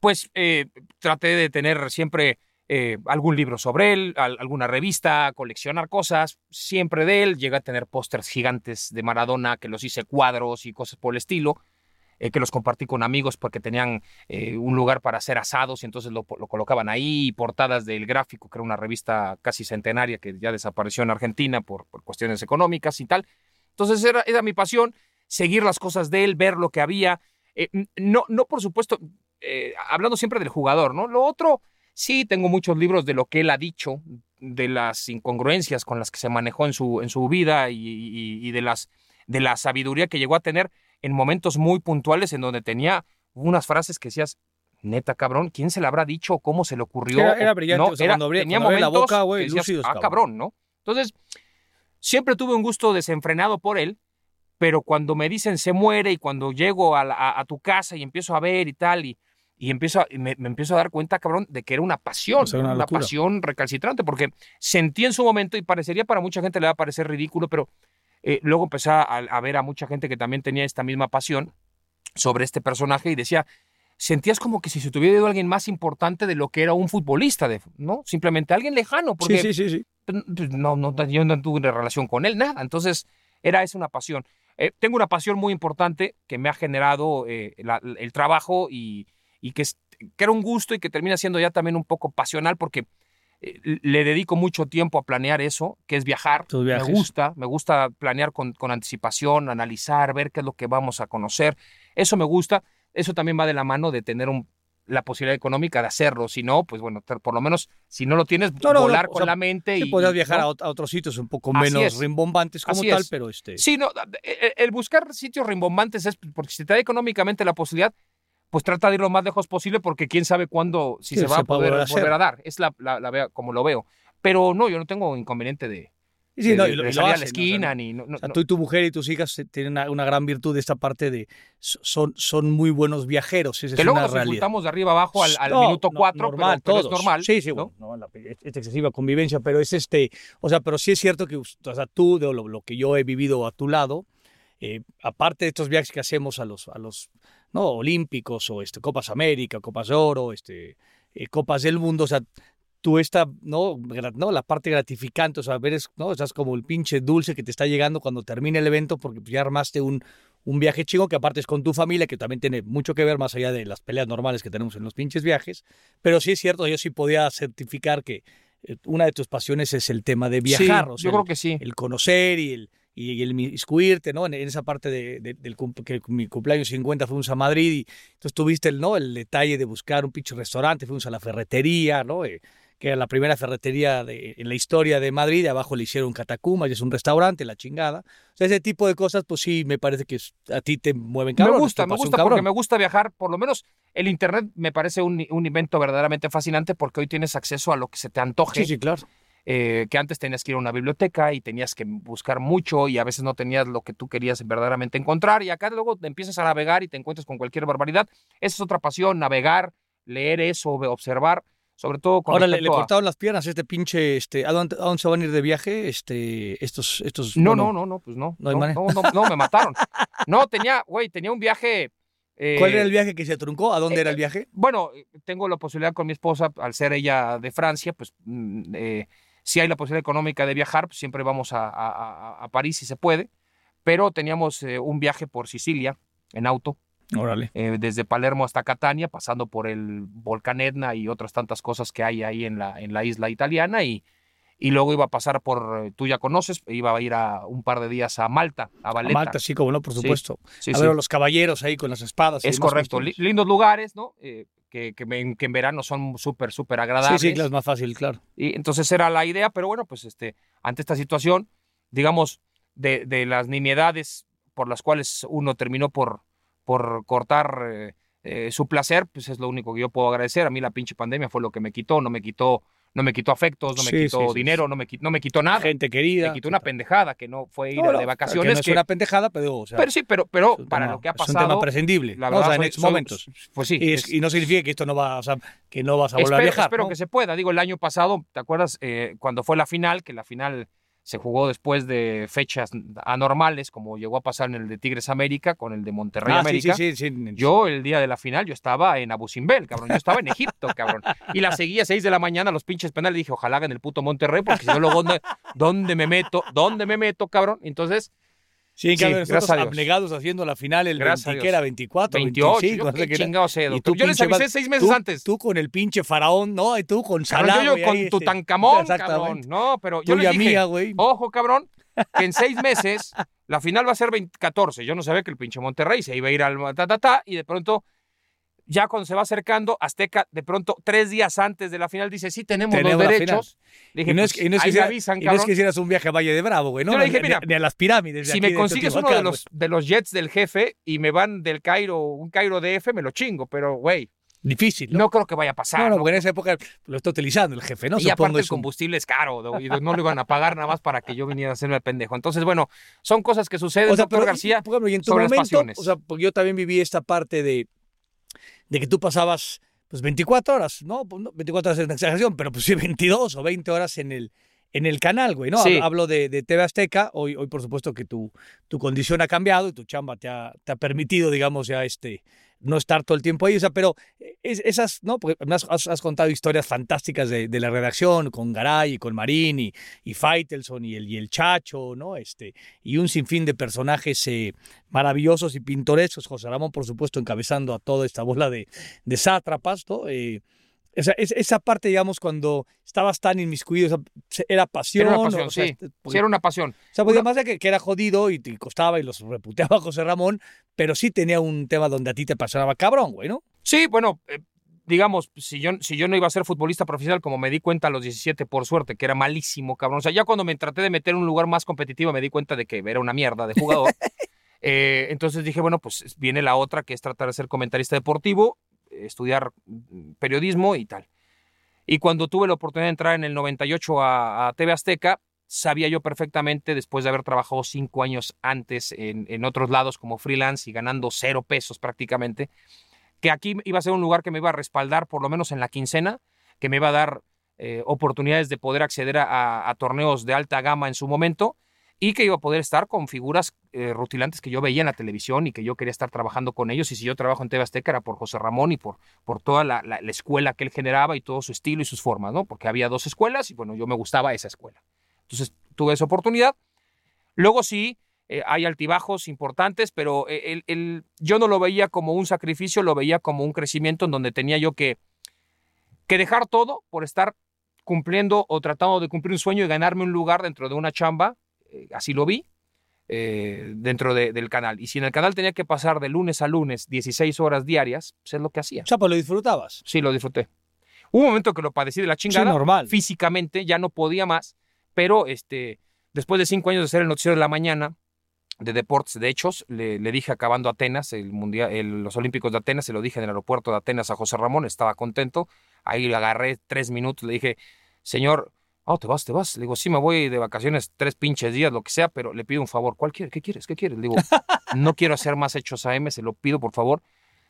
pues eh, traté de tener siempre eh, algún libro sobre él, alguna revista, coleccionar cosas, siempre de él. Llegué a tener pósters gigantes de Maradona que los hice cuadros y cosas por el estilo. Eh, que los compartí con amigos porque tenían un lugar para hacer asados y entonces lo, colocaban ahí, y portadas del gráfico, que era una revista casi centenaria que ya desapareció en Argentina por, por cuestiones económicas y tal. Entonces era, era mi pasión, seguir las cosas de él, ver lo que había. Eh, no, no, por supuesto, eh, hablando siempre del jugador, ¿no? Lo otro, sí, tengo muchos libros de lo que él ha dicho, de las incongruencias con las que se manejó en su, en su vida y, de, las, de la sabiduría que llegó a tener en momentos muy puntuales en donde tenía unas frases que decías, neta cabrón, ¿quién se le habrá dicho? ¿Cómo se le ocurrió? Era, brillante, no, tenía momentos la boca, güey, ah, cabrón, ¿no? Entonces, Siempre tuve un gusto desenfrenado por él, pero cuando me dicen se muere y cuando llego a, tu casa y empiezo a ver y tal, y, y empiezo me, empiezo a dar cuenta, cabrón, de que era una pasión, una, pasión recalcitrante, porque sentí en su momento, y parecería para mucha gente le va a parecer ridículo, pero eh, luego empecé a, ver a mucha gente que también tenía esta misma pasión sobre este personaje y decía, sentías como que si se tuviera ido alguien más importante de lo que era un futbolista, de, ¿no? Simplemente alguien lejano, porque sí, sí, sí, no, no, yo no tuve una relación con él, nada. Entonces, era esa una pasión. Eh, tengo una pasión muy importante que me ha generado eh, el trabajo y, y que, era un gusto y que termina siendo ya también un poco pasional porque eh, le dedico mucho tiempo a planear eso, que es viajar. Me gusta, me gusta planear con, con anticipación, analizar, ver qué es lo que vamos a conocer. Eso me gusta. Eso también va de la mano de tener un, la posibilidad económica de hacerlo. Si no, pues bueno, por lo menos si no lo tienes, volar con la mente. y podrías viajar a, otros sitios un poco menos rimbombantes como tal, pero este. Sí, no, e, e, el buscar sitios rimbombantes es porque si te da económicamente la posibilidad, pues trata de ir lo más lejos posible porque quién sabe cuándo, si se va a poder volver a dar. Es la, la, la, como lo veo. Pero no, yo no tengo inconveniente de, Sí, no, de- y lo- de y salir a la esquina, ni no, O sea, no- tú y tu mujer y tus hijas eh, tienen una, una gran virtud de esta parte de so- son, son muy buenos viajeros. Esa que es luego una nos realidad. de arriba abajo al, minuto cuatro, normal, pero, pero es normal. Sí, sí, ¿no? bueno, no, la- es, es excesiva convivencia, pero es este, o sea, pero sí es cierto que o sea, tú, de lo, lo que yo he vivido a tu lado, eh, aparte de estos viajes que hacemos a los, a los no olímpicos o este, Copas América, Copas de Oro, este, eh, Copas del Mundo, o sea, tú esta, ¿no? ¿no? La parte gratificante, o sea, ver, es, ¿no? Estás como el pinche dulce que te está llegando cuando termine el evento porque pues, ya armaste un, un viaje chingo que aparte es con tu familia, que también tiene mucho que ver más allá de las peleas normales que tenemos en los pinches viajes. Pero sí es cierto, yo sí podía certificar que eh, una de tus pasiones es el tema de viajar, Sí, o sea, yo creo el, que sí. el conocer y el, y el inmiscuirte, ¿no? En, esa parte de, de- del que mi cumpleaños 50 fuimos a Madrid y entonces tuviste el, ¿no? El detalle de buscar un pinche restaurante, fuimos a la ferretería, ¿no? Eh, que era la primera ferretería de, en la historia de Madrid, y abajo le hicieron catacumbas y es un restaurante, la chingada. O sea, ese tipo de cosas, pues sí, me parece que a ti te mueven cabrón. me gusta, me gusta cabrón. porque me gusta viajar. Por lo menos el Internet me parece un, un invento verdaderamente fascinante porque hoy tienes acceso a lo que se te antoje. Sí, sí, claro. eh, que antes tenías que ir a una biblioteca y tenías que buscar mucho y a veces no tenías lo que tú querías verdaderamente encontrar. Y acá luego te empiezas a navegar y te encuentras con cualquier barbaridad. Esa es otra pasión, navegar, leer eso, observar, sobre todo con Ahora le, le a- cortaron las piernas este pinche, este, ¿a dónde, a dónde se van a ir de viaje? Este, estos, estos. No, bueno, no, no, no, pues no. no hay No, manera. no, no, no, me mataron. No, tenía, güey, tenía un viaje. eh, ¿Cuál era el viaje que se truncó? ¿A dónde eh, era el viaje? Bueno, tengo la posibilidad con mi esposa, al ser ella de Francia, pues mm, eh, si hay la posibilidad económica de viajar, pues siempre vamos a, a- a- París si se puede. Pero teníamos eh, un viaje por Sicilia en auto, Órale. eh, desde Palermo hasta Catania, pasando por el volcán Etna y otras tantas cosas que hay ahí en la, en la isla italiana. Y, y luego iba a pasar por, eh, tú ya conoces, iba a ir a un par de días a Malta, a A Valetta. Malta, sí, como no, por supuesto. Sí, a sí. ver a los caballeros ahí con las espadas. Es correcto. Lindos lugares, ¿no? Eh, que, que, me- que en verano son súper, súper agradables. Sí, sí, claro, es más fácil, claro. Y entonces era la idea, pero bueno, pues este, ante esta situación, digamos, de, de las nimiedades por las cuales uno terminó por, por cortar eh, eh, su placer, pues es lo único que yo puedo agradecer. A mí la pinche pandemia fue lo que me quitó, no me quitó, no me quitó afectos, no me Sí, quitó sí, dinero, sí. no me quitó, no me quitó nada. Gente querida. me quitó una pendejada que no fue ir No, no, de vacaciones. Que no es que- una pendejada, pero, o sea, pero sí, pero, pero para tema- lo que ha Es un tema pasado, prescindible. la verdad, sea, en soy- estos soy- momentos. pues sí, Y, es- es- y no significa que esto no va, o sea, que no vas a volver espero, a viajar. espero que se pueda. Digo, el año pasado, ¿te acuerdas eh, cuando fue la final? Que la final se jugó después de fechas anormales, como llegó a pasar en el de Tigres América con el de Monterrey Ah, América. sí, sí, sí. Yo, el día de la final, yo estaba en Abu Simbel, cabrón. Yo estaba en Egipto, cabrón. Y la seguía a 6 de la mañana, los pinches penales. Dije, ojalá hagan el puto Monterrey, porque si no, luego, ¿dónde, ¿dónde me meto? ¿Dónde me meto, cabrón? Entonces, Sí, en Sí, cambio, nosotros abnegados haciendo la final el Gracias a 20, Dios. que era 24, 28. 25, yo no sé qué sé, Y tú, Yo les avisé seis meses tú- antes. Tú con el pinche faraón, ¿no? Y tú con Salah, yo, güey, con este, tancamón, cabrón. No, pero yo les dije, güey. ojo, cabrón, que en seis meses la final va a ser 20 14. Yo no sabía que el pinche Monterrey se iba a ir al ta, ta, ta, y de pronto, ya cuando se va acercando, Azteca, de pronto, tres días antes de la final, dice, sí, tenemos, Tenemos los derechos. Le dije, Y no es, pues, y no es que ahí me hiciera- avisan, y no es cabrón. que hicieras un viaje a Valle de Bravo, güey, ¿no? Yo le dije, Ni- mira, ni, a las pirámides. de si me de consigues uno de los, de los jets del jefe y me van del Cairo, un Cairo DF, me lo chingo, pero, güey. Difícil, no, ¿no? creo que vaya a pasar. No, no, porque en esa época lo está utilizando el jefe, ¿no? y Supongo aparte el un- combustible es caro, ¿no? y no lo iban a pagar nada más para que yo viniera a hacerme el pendejo. Entonces, bueno, son cosas que suceden, O sea, doctor pero, García. por ejemplo, y en tu sobre las momento, pasiones. o sea, porque yo también viví esta parte de, de que tú pasabas pues 24 horas, ¿no? Pues, no, 24 horas es una exageración, pero pues sí 22 o 20 horas en el en el canal, güey, ¿no? Sí. Hablo de, de TV Azteca, hoy, hoy por supuesto que tu, tu condición ha cambiado y tu chamba te ha, te ha permitido, digamos, ya este, no estar todo el tiempo ahí, o sea, pero es- esas, ¿no? Porque me has, contado historias fantásticas de, de la redacción, con Garay y con Marín y, y Faitelson y el, y el Chacho, ¿no? Este, y un sinfín de personajes eh, maravillosos y pintorescos, José Ramón, por supuesto, encabezando a toda esta bola de, de sátrapas, ¿no? Eh, esa, es- esa parte, digamos, cuando estabas tan inmiscuido, o sea, era pasión. Era una pasión, o sea, sí. este, porque- Sí, era una pasión. o sea, pues, Una- además de que, que era jodido y te costaba y los reputeaba José Ramón, pero sí tenía un tema donde a ti te apasionaba cabrón, güey, ¿no? Sí, bueno, eh, digamos, si yo, si yo no iba a ser futbolista profesional, como me di cuenta a los 17, por suerte, que era malísimo, cabrón. O sea, ya cuando me traté de meter en un lugar más competitivo, me di cuenta de que era una mierda de jugador. Eh, entonces dije, bueno, pues viene la otra, que es tratar de ser comentarista deportivo, estudiar mm, periodismo y tal. Y cuando tuve la oportunidad de entrar en el 98 a, a TV Azteca, sabía yo perfectamente, después de haber trabajado cinco años antes en, en otros lados como freelance y ganando cero pesos prácticamente, que aquí iba a ser un lugar que me iba a respaldar por lo menos en la quincena, que me iba a dar eh, oportunidades de poder acceder a, a, torneos de alta gama en su momento y que iba a poder estar con figuras eh, rutilantes que yo veía en la televisión y que yo quería estar trabajando con ellos. Y si yo trabajo en TV Azteca era por José Ramón y por, por toda la, la, la, escuela que él generaba y todo su estilo y sus formas, ¿no? Porque había dos escuelas y bueno, yo me gustaba esa escuela. Entonces tuve esa oportunidad. Luego sí, eh, hay altibajos importantes, pero el, el, yo no lo veía como un sacrificio, lo veía como un crecimiento en donde tenía yo que, que dejar todo por estar cumpliendo o tratando de cumplir un sueño y ganarme un lugar dentro de una chamba, eh, así lo vi, eh, dentro de, del canal. Y si en el canal tenía que pasar de lunes a lunes 16 horas diarias, pues es lo que hacía. O sea, pues lo disfrutabas. Sí, lo disfruté. Hubo un momento que lo padecí de la chingada. Sí, normal. Físicamente ya no podía más, pero este, después de cinco años de ser el noticiero de la mañana, de deportes de hechos, le, le dije acabando Atenas, el mundial, el, los Olímpicos de Atenas, se lo dije en el aeropuerto de Atenas a José Ramón, estaba contento. Ahí le agarré tres minutos, le dije, señor, oh, te vas, te vas. Le digo, sí, me voy de vacaciones tres pinches días, lo que sea, pero le pido un favor. ¿Cuál quieres? ¿Qué quieres? ¿Qué quieres? Le digo, no quiero hacer más hechos AM, se lo pido, por favor.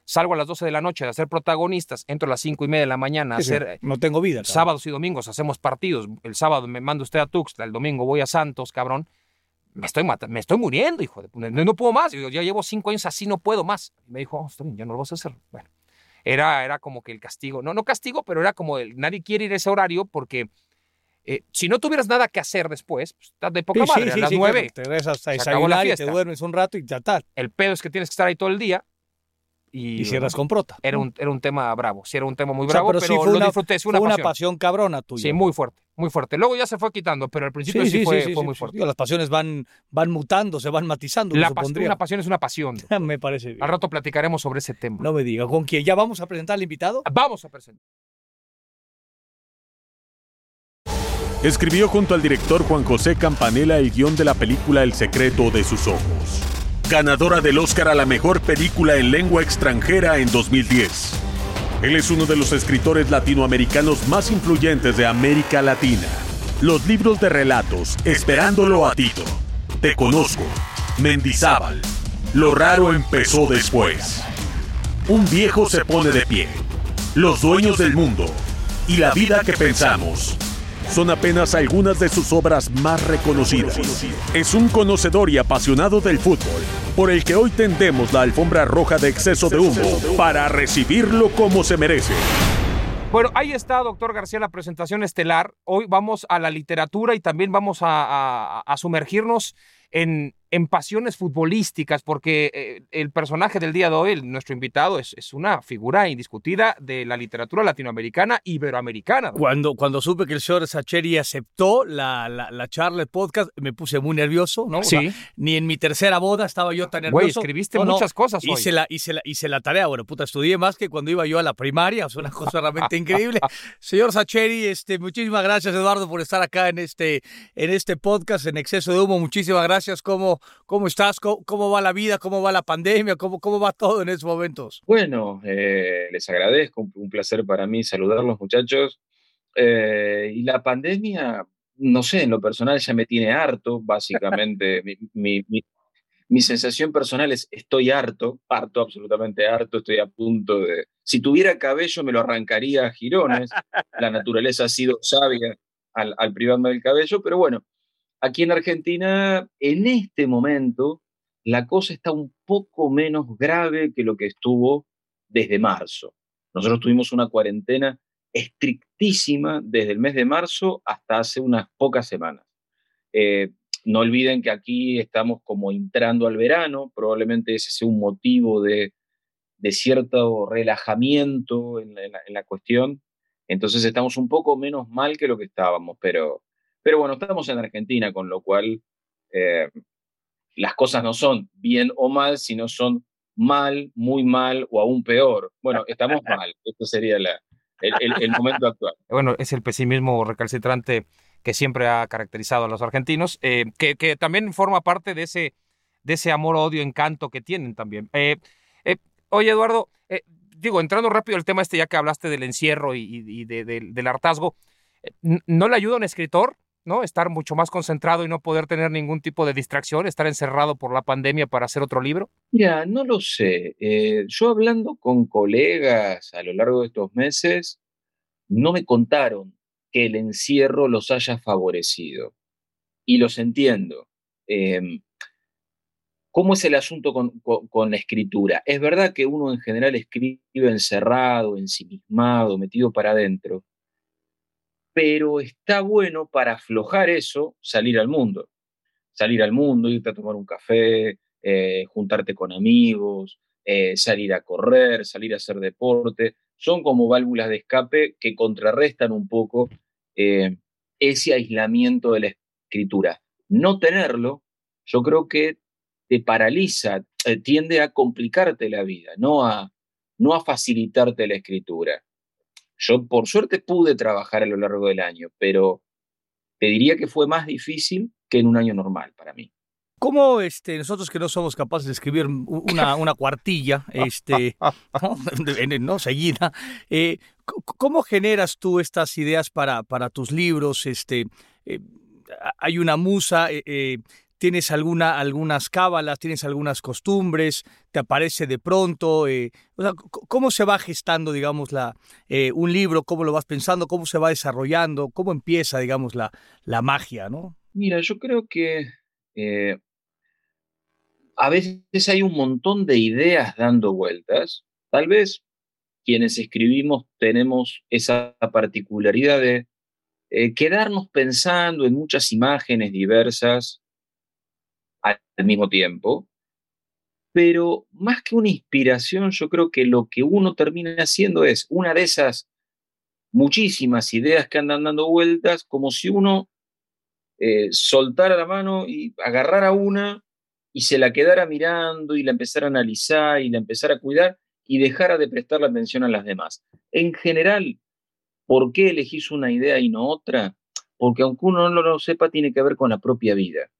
Salgo a las 12 de la noche a ser protagonistas, entro a las cinco y media de la mañana a Sí, hacer No tengo vida. cabrón. sábados y domingos, hacemos partidos. El sábado me manda usted a Tuxtla, el domingo voy a Santos, cabrón. Me estoy, matando, me estoy muriendo, hijo de. No, no puedo más. Yo ya llevo cinco años así, no puedo más. Y me dijo, oh, está bien, ya no lo vas a hacer. Bueno, era, era como que el castigo. No, no castigo, pero era como el, nadie quiere ir a ese horario porque eh, si no tuvieras nada que hacer después, pues, estás de poca Sí, madre. sí, a sí, las sí, nueve. claro, Te regresas a desayunar y te duermes un rato y ya tal. El pedo es que tienes que estar ahí todo el día. Y, Y cierras con prota. era un, era un tema bravo. Sí, era un tema muy O sea, bravo, pero pero, sí fue lo una- disfruté. Fue Fue una, una pasión. pasión cabrona tuya. Sí, muy fuerte, muy fuerte. Luego ya se fue quitando, pero al principio sí, fue, fue muy sí, fuerte. Digo, las pasiones van, van mutando, se van matizando. La pas- supondría. una pasión es una pasión. Me parece bien. Al rato platicaremos sobre ese tema. No me diga, ¿con quién? ¿Ya vamos a presentar al invitado? Vamos a presentar. Escribió junto al director Juan José Campanella el guion de la película El secreto de sus ojos. Ganadora del Oscar a la mejor película en lengua extranjera en 2010. Él es uno de los escritores latinoamericanos más influyentes de América Latina. Los libros de relatos Esperándolo a Tito, Te Conozco, Mendizábal. Lo raro empezó después. Un viejo se pone de pie. Los dueños del mundo y la vida que pensamos son apenas algunas de sus obras más reconocidas. Es un conocedor y apasionado del fútbol, por el que hoy tendemos la alfombra roja de exceso de humo para recibirlo como se merece. Bueno, ahí está, doctor García, la presentación estelar. Hoy vamos a la literatura y también vamos a, a- sumergirnos en, en pasiones futbolísticas, porque eh, el personaje del día de hoy, nuestro invitado, es, es una figura indiscutida de la literatura latinoamericana, iberoamericana. Cuando, cuando supe que el señor Sacheri aceptó la, la, la charla, el podcast, me puse muy nervioso, ¿no? O sea, Sí. ni en mi tercera boda estaba yo tan Güey, nervioso. escribiste No, no, muchas cosas hoy. Hice la, hice, la, hice la tarea, bueno, puta, estudié más que cuando iba yo a la primaria, o sea, una cosa realmente increíble. Señor Sacheri, este, muchísimas gracias, Eduardo, por estar acá en este, en este podcast, en Exceso de Humo. Muchísimas gracias. ¿Cómo, cómo estás? ¿Cómo, cómo va la vida? ¿Cómo va la pandemia? ¿Cómo, cómo va todo en estos momentos? Bueno, eh, les agradezco, un, un placer para mí saludarlos, muchachos. Eh, y la pandemia, no sé, en lo personal ya me tiene harto, básicamente. mi, mi- mi- mi sensación personal es estoy harto, harto, absolutamente harto, estoy a punto de... Si tuviera cabello me lo arrancaría a jirones, la naturaleza ha sido sabia al, al privarme del cabello, pero bueno, aquí en Argentina, en este momento, la cosa está un poco menos grave que lo que estuvo desde marzo. Nosotros tuvimos una cuarentena estrictísima desde el mes de marzo hasta hace unas pocas semanas. Eh, no olviden que aquí estamos como entrando al verano, probablemente ese sea un motivo de, cierto relajamiento en la, en la- en la cuestión. Entonces estamos un poco menos mal que lo que estábamos, pero, pero bueno, estamos en Argentina, con lo cual eh, las cosas no son bien o mal, sino son mal, muy mal o aún peor. Bueno, estamos mal. Esto sería la- el, el- el momento actual. Bueno, es el pesimismo recalcitrante que siempre ha caracterizado a los argentinos, eh, que, que también forma parte de ese, de ese amor, odio, encanto que tienen también. Eh, eh, oye, Eduardo, digo, entrando rápido al tema este, ya que hablaste del encierro y, y- y de- del- hartazgo, ¿no le ayuda a un escritor ¿no? Estar mucho más concentrado y no poder tener ningún tipo de distracción, estar encerrado por la pandemia para hacer otro libro? Mira, no lo sé. Eh, yo hablando con colegas a lo largo de estos meses, no me contaron que el encierro los haya favorecido. Y los entiendo. Em, ¿Cómo es el asunto con, la escritura? Es verdad que uno en general escribe encerrado, ensimismado, metido para adentro, pero está bueno para aflojar eso salir al mundo. Salir al mundo, irte a tomar un café, eh, juntarte con amigos, eh, salir a correr, salir a hacer deporte. Son como válvulas de escape que contrarrestan un poco eh, ese aislamiento de la escritura. No tenerlo, yo creo que te paraliza, tiende a complicarte la vida, no a, no a facilitarte la escritura. Yo por suerte pude trabajar a lo largo del año, pero te diría que fue más difícil que en un año normal para mí. ¿Cómo este, nosotros que no somos capaces de escribir una, cuartilla, este, ¿no? seguida, eh, ¿cómo generas tú estas ideas para, para tus libros? Este, eh, hay una musa, tienes alguna, algunas cábalas, tienes algunas costumbres, te aparece de pronto. Eh, ¿Cómo se va gestando, digamos, eh, un libro? ¿Cómo lo vas pensando? ¿Cómo se va desarrollando? ¿Cómo empieza, digamos, la, la magia? ¿no? Mira, yo creo que eh, a veces hay un montón de ideas dando vueltas. Tal vez quienes escribimos tenemos esa particularidad de quedarnos pensando en muchas imágenes diversas al mismo tiempo. Pero más que una inspiración, yo creo que lo que uno termina haciendo es una de esas muchísimas ideas que andan dando vueltas, como si uno eh, soltara la mano y agarrara una y se la quedara mirando y la empezara a analizar y la empezara a cuidar y dejara de prestar la atención a las demás. En general, ¿por qué elegís una idea y no otra? Porque aunque uno no lo sepa, tiene que ver con la propia vida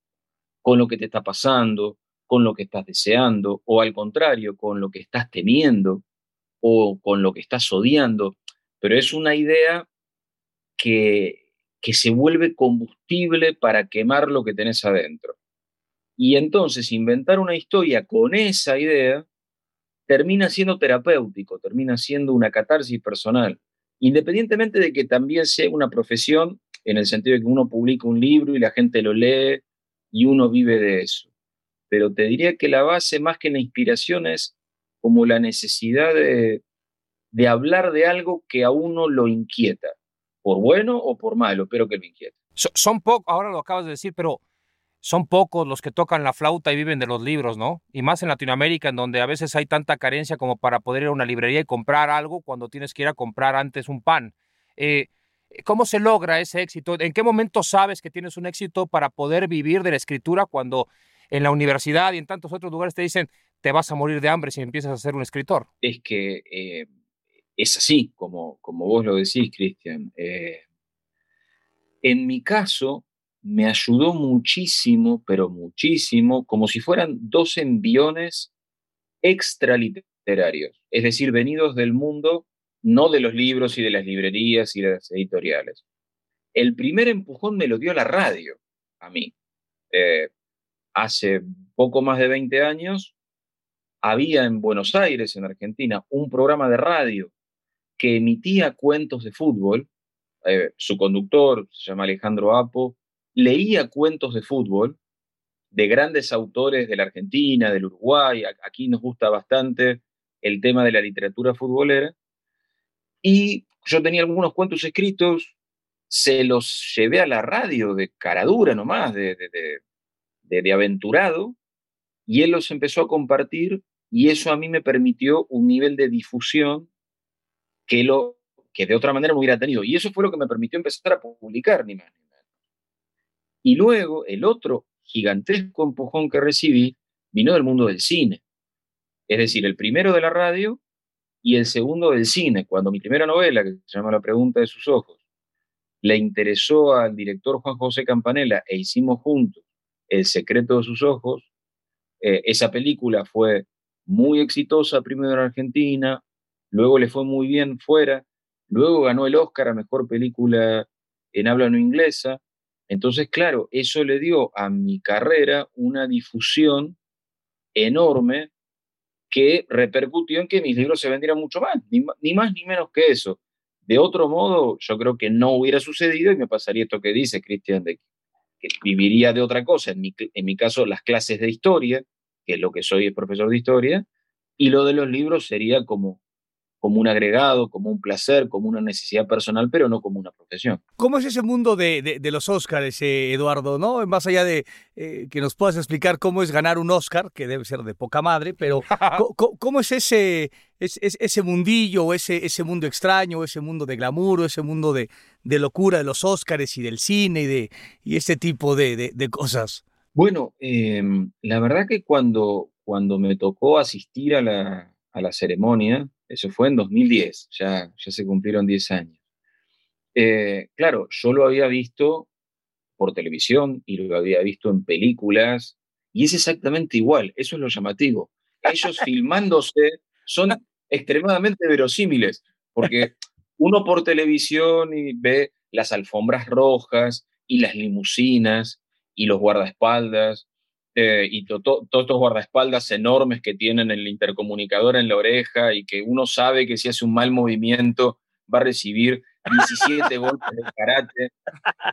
con lo que te está pasando, con lo que estás deseando, o al contrario, con lo que estás temiendo, o con lo que estás odiando. Pero es una idea que, que se vuelve combustible para quemar lo que tenés adentro. Y entonces inventar una historia con esa idea termina siendo terapéutico, termina siendo una catarsis personal, independientemente de que también sea una profesión, en el sentido de que uno publica un libro y la gente lo lee y uno vive de eso. Pero te diría que la base, más que la inspiración, es como la necesidad de, hablar de algo que a uno lo inquieta, por bueno o por malo, pero que lo inquieta. son pocos, ahora lo acabas de decir, pero son pocos los que tocan la flauta y viven de los libros, ¿no? Y más en Latinoamérica, en donde a veces hay tanta carencia como para poder ir a una librería y comprar algo cuando tienes que ir a comprar antes un pan. Eh, ¿Cómo se logra ese éxito? ¿En qué momento sabes que tienes un éxito para poder vivir de la escritura cuando en la universidad y en tantos otros lugares te dicen te vas a morir de hambre si empiezas a ser un escritor? Es que eh, es así, como, como vos lo decís, Cristian. Eh, en mi caso, me ayudó muchísimo, pero muchísimo, como si fueran dos enviones extraliterarios, es decir, venidos del mundo no de los libros y de las librerías y de las editoriales. El primer empujón me lo dio la radio a mí. Eh, hace poco más de 20 años había en Buenos Aires, en Argentina, un programa de radio que emitía cuentos de fútbol. Eh, su conductor, se llama Alejandro Apo, leía cuentos de fútbol de grandes autores de la Argentina, del Uruguay. Aquí nos gusta bastante el tema de la literatura futbolera. Y yo tenía algunos cuentos escritos, se los llevé a la radio de caradura nomás, de, de, de, aventurado, y él los empezó a compartir y eso a mí me permitió un nivel de difusión que, lo, que de otra manera no hubiera tenido. Y eso fue lo que me permitió empezar a publicar, ni más ni menos. Y luego el otro gigantesco empujón que recibí vino del mundo del cine. Es decir, el primero de la radio y el segundo del cine, cuando mi primera novela, que se llama La pregunta de sus ojos, le interesó al director Juan José Campanella e hicimos juntos El secreto de sus ojos, eh, esa película fue muy exitosa primero en Argentina, luego le fue muy bien fuera, luego ganó el Oscar a Mejor Película en habla no inglesa, Entonces, claro, eso le dio a mi carrera una difusión enorme que repercutió en que mis libros se vendieran mucho más, ni, más ni menos que eso. De otro modo, yo creo que no hubiera sucedido y me pasaría esto que dice Cristian, que viviría de otra cosa. En mi, en mi caso, las clases de historia, que es lo que soy, es profesor de historia, y lo de los libros sería como como un agregado, como un placer, como una necesidad personal, pero no como una profesión. ¿Cómo es ese mundo de, de, los Óscares, eh, Eduardo? ¿no? Más allá de eh, que nos puedas explicar cómo es ganar un Óscar, que debe ser de poca madre, pero ¿cómo, es ese, ese mundillo, ese, ese mundo extraño, ese mundo de glamour, ese mundo de, de locura de los Óscares y del cine y, de, y ese tipo de, de cosas? Bueno, em, la verdad que cuando, cuando me tocó asistir a la, a la ceremonia, eso fue en 2010, ya, ya se cumplieron 10 años. Eh, claro, yo lo había visto por televisión y lo había visto en películas y es exactamente igual, eso es lo llamativo. Ellos filmándose son extremadamente verosímiles, porque uno por televisión y ve las alfombras rojas y las limusinas y los guardaespaldas eh, y todos estos guardaespaldas enormes que tienen el intercomunicador en la oreja y que uno sabe que si hace un mal movimiento va a recibir 17 golpes de karate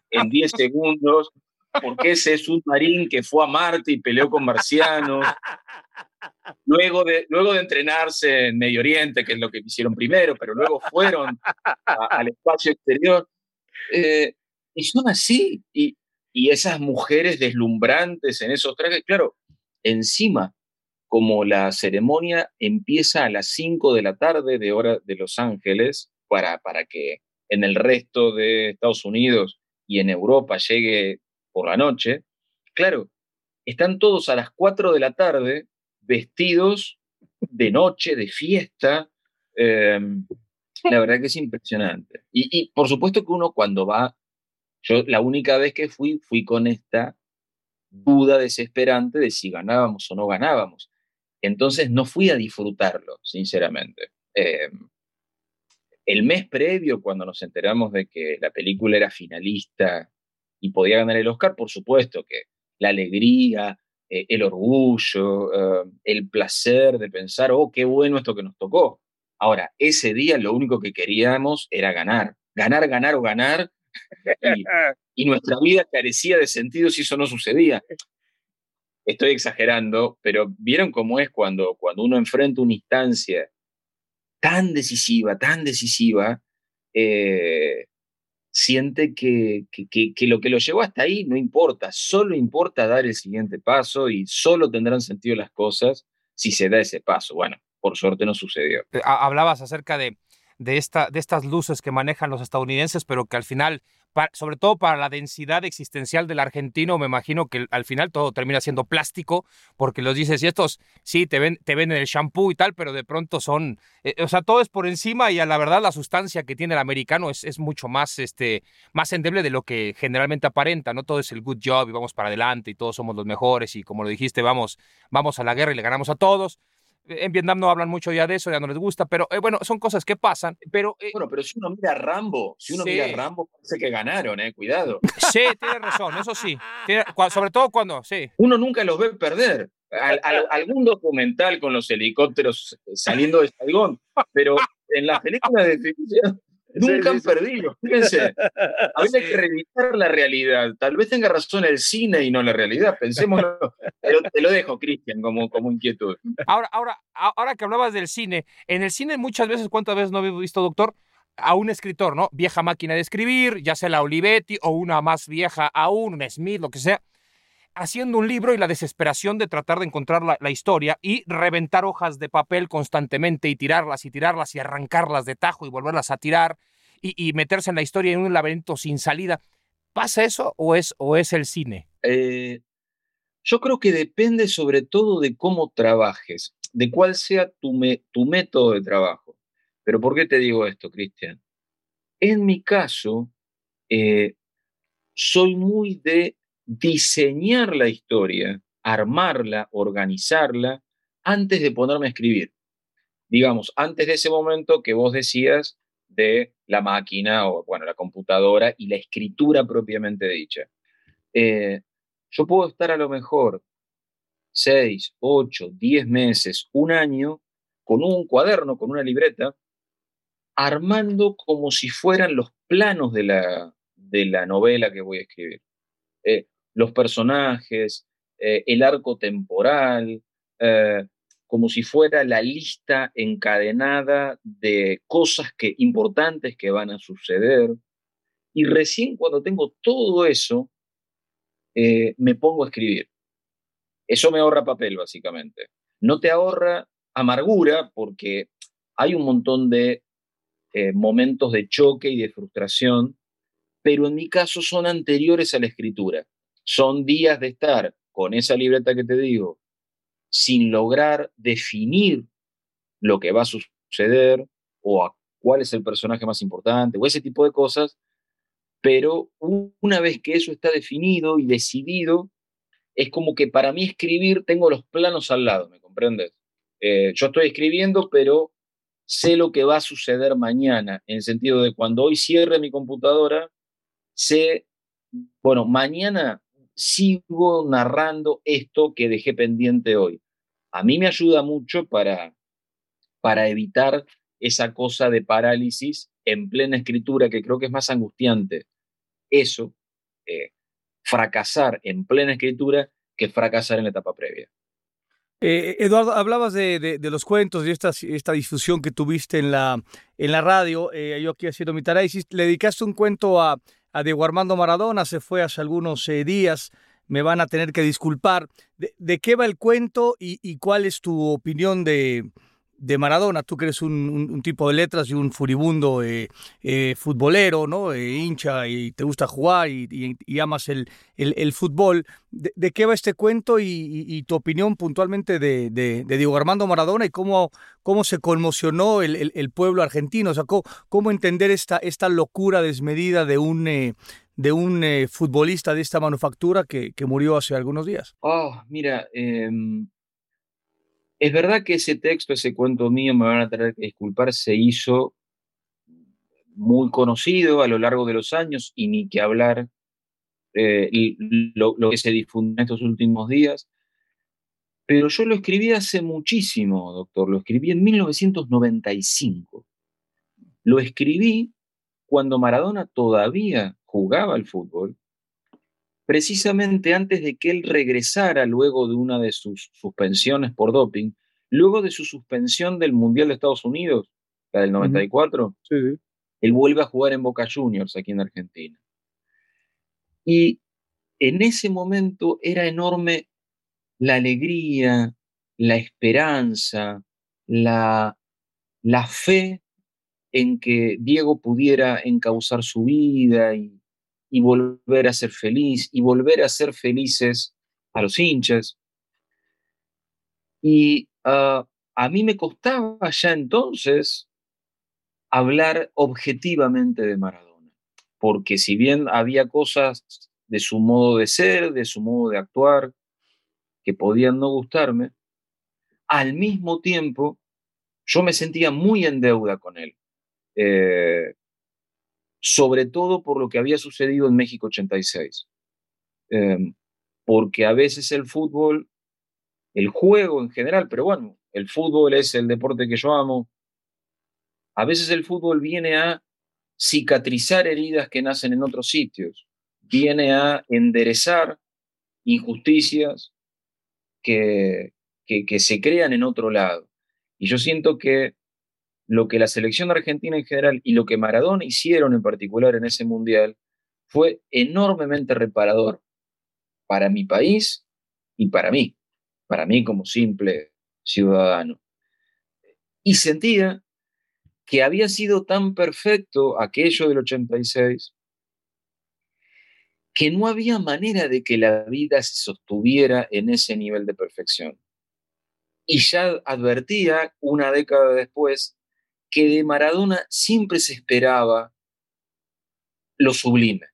en 10 segundos, porque ese es un marín que fue a Marte y peleó con marcianos. Luego de, luego de entrenarse en Medio Oriente, que es lo que hicieron primero, pero luego fueron al espacio exterior. Eh, y son así. Y, y esas mujeres deslumbrantes en esos trajes, claro, encima, como la ceremonia empieza a las 5 de la tarde de hora de Los Ángeles, para, para que en el resto de Estados Unidos y en Europa llegue por la noche, claro, están todos a las 4 de la tarde vestidos de noche, de fiesta. Em, la verdad que es impresionante. Y, y, por supuesto que uno cuando va yo la única vez que fui, fui con esta duda desesperante de si ganábamos o no ganábamos. Entonces no fui a disfrutarlo, sinceramente. Eh, el mes previo, cuando nos enteramos de que la película era finalista y podía ganar el Oscar, por supuesto que la alegría, eh, el orgullo, eh, el placer de pensar, oh, qué bueno esto que nos tocó. Ahora, ese día lo único que queríamos era ganar, ganar, ganar o ganar y, nuestra vida carecía de sentido si eso no sucedía. Estoy exagerando, pero vieron cómo es cuando, cuando uno enfrenta una instancia tan decisiva, tan decisiva, eh, siente que, que, lo que lo llevó hasta ahí no importa, solo importa dar el siguiente paso y solo tendrán sentido las cosas si se da ese paso. Bueno, por suerte no sucedió. Eh, hablabas acerca de, de, esta, de estas luces que manejan los estadounidenses, pero que al final, sobre todo para la densidad existencial del argentino, me imagino que al final todo termina siendo plástico, porque los dices, y estos sí te ven, te ven el shampoo y tal, pero de pronto son, eh, o sea, todo es por encima y a la verdad la sustancia que tiene el americano es, es mucho más, este, más endeble de lo que generalmente aparenta, ¿no? Todo es el good job y vamos para adelante y todos somos los mejores y como lo dijiste, vamos, vamos a la guerra y le ganamos a todos en Vietnam no hablan mucho ya de eso, ya no les gusta, pero eh, bueno, son cosas que pasan. Pero, eh, bueno, pero si uno mira a Rambo, si uno mira a Rambo, parece que ganaron, ¿eh? Cuidado. Sí, tiene razón, eso sí. sobre todo cuando, sí. Uno nunca los ve perder. algún documental con los helicópteros saliendo de Saigón, pero en las películas de ficción Nunca han perdido. Fíjense, habría que revisar la realidad. Tal vez tenga razón el cine y no la realidad. Pensémoslo. Te lo dejo, Cristian, como, como inquietud. Ahora, ahora, ahora que hablabas del cine, en el cine muchas veces, ¿cuántas veces no he visto, doctor? a un escritor, ¿no? Vieja máquina de escribir, ya sea la Olivetti o una más vieja aún, un Smith, lo que sea, haciendo un libro y la desesperación de tratar de encontrar la, historia y reventar hojas de papel constantemente y tirarlas y tirarlas y arrancarlas de tajo y volverlas a tirar y, meterse en la historia en un laberinto sin salida. ¿Pasa eso o es, o es el cine? Eh, yo creo que depende sobre todo de cómo trabajes, de cuál sea tu, tu método de trabajo. Pero ¿por qué te digo esto, Cristian? En mi caso, eh, soy muy de diseñar la historia, armarla, organizarla, antes de ponerme a escribir. Digamos, antes de ese momento que vos decías de la máquina o, bueno, la computadora y la escritura propiamente dicha. eh, yo puedo estar a lo mejor seis, ocho, diez meses, un año, con un cuaderno, con una libreta, armando como si fueran los planos de la, de la novela que voy a escribir. Eh, los personajes, eh, el arco temporal, eh, como si fuera la lista encadenada de cosas que, importantes que van a suceder. Y recién cuando tengo todo eso, me pongo a escribir. Eso me ahorra papel, básicamente. No te ahorra amargura porque hay un montón de momentos de choque y de frustración pero en mi caso son anteriores a la escritura. Son días de estar con esa libreta que te digo, sin lograr definir lo que va a suceder o cuál es el personaje más importante o ese tipo de cosas, pero una vez que eso está definido y decidido, es como que para mí escribir tengo los planos al lado, ¿me comprendes? Eh, yo estoy escribiendo, pero sé lo que va a suceder mañana, en el sentido de cuando hoy cierre mi computadora, sé, bueno, mañana sigo narrando esto que dejé pendiente hoy. A mí me ayuda mucho para, para evitar esa cosa de parálisis en plena escritura, que creo que es más angustiante. Eso, eh, fracasar en plena escritura, que fracasar en la etapa previa. Eh, Eduardo, hablabas de, los cuentos y esta, esta difusión que tuviste en la, en la radio. Eh, yo aquí haciendo mi tarea, le dedicaste un cuento a, a Diego Armando Maradona, se fue hace algunos eh, días, me van a tener que disculpar. ¿De, qué va el cuento y, cuál es tu opinión de, de Maradona? Tú que eres un, tipo de letras y un furibundo eh, eh, futbolero, ¿no? hincha y te gusta jugar y, amas el, el, fútbol. De, qué va este cuento y, tu opinión puntualmente de, de, Diego Armando Maradona y cómo, cómo se conmocionó el, pueblo argentino? O sea, cómo, entender esta, esta locura desmedida de un, eh, de un eh, futbolista de esta manufactura que, murió hace algunos días. Oh, mira, em, es verdad que ese texto, ese cuento mío, me van a tener que disculpar, se hizo muy conocido a lo largo de los años y ni que hablar eh, lo, que se difundió en estos últimos días. Pero yo lo escribí hace muchísimo, doctor, lo escribí en 1995. Lo escribí cuando Maradona todavía jugaba al fútbol, precisamente antes de que él regresara luego de una de sus suspensiones por doping, luego de su suspensión del Mundial de Estados Unidos, la del 94, él vuelve a jugar en Boca Juniors aquí en Argentina. Y en ese momento era enorme la alegría, la esperanza, la, la fe en que Diego pudiera encauzar su vida y, volver a ser feliz y volver a ser felices a los hinchas. Y ah, a mí me costaba ya entonces hablar objetivamente de Maradona porque si bien había cosas de su modo de ser, de su modo de actuar, que podían no gustarme, al mismo tiempo yo me sentía muy en deuda con él, eh, sobre todo por lo que había sucedido en México 86, em, porque a veces el fútbol, el juego en general, pero bueno, el fútbol es el deporte que yo amo, a veces el fútbol viene a cicatrizar heridas que nacen en otros sitios, viene a enderezar injusticias que, que, se crean en otro lado. Y yo siento que lo que la selección argentina en general y lo que Maradona hicieron en particular en ese mundial fue enormemente reparador para mi país y para mí, para mí como simple ciudadano. Y sentía que había sido tan perfecto aquello del 86 que no había manera de que la vida se sostuviera en ese nivel de perfección. Y ya advertía una década después que de Maradona siempre se esperaba lo sublime,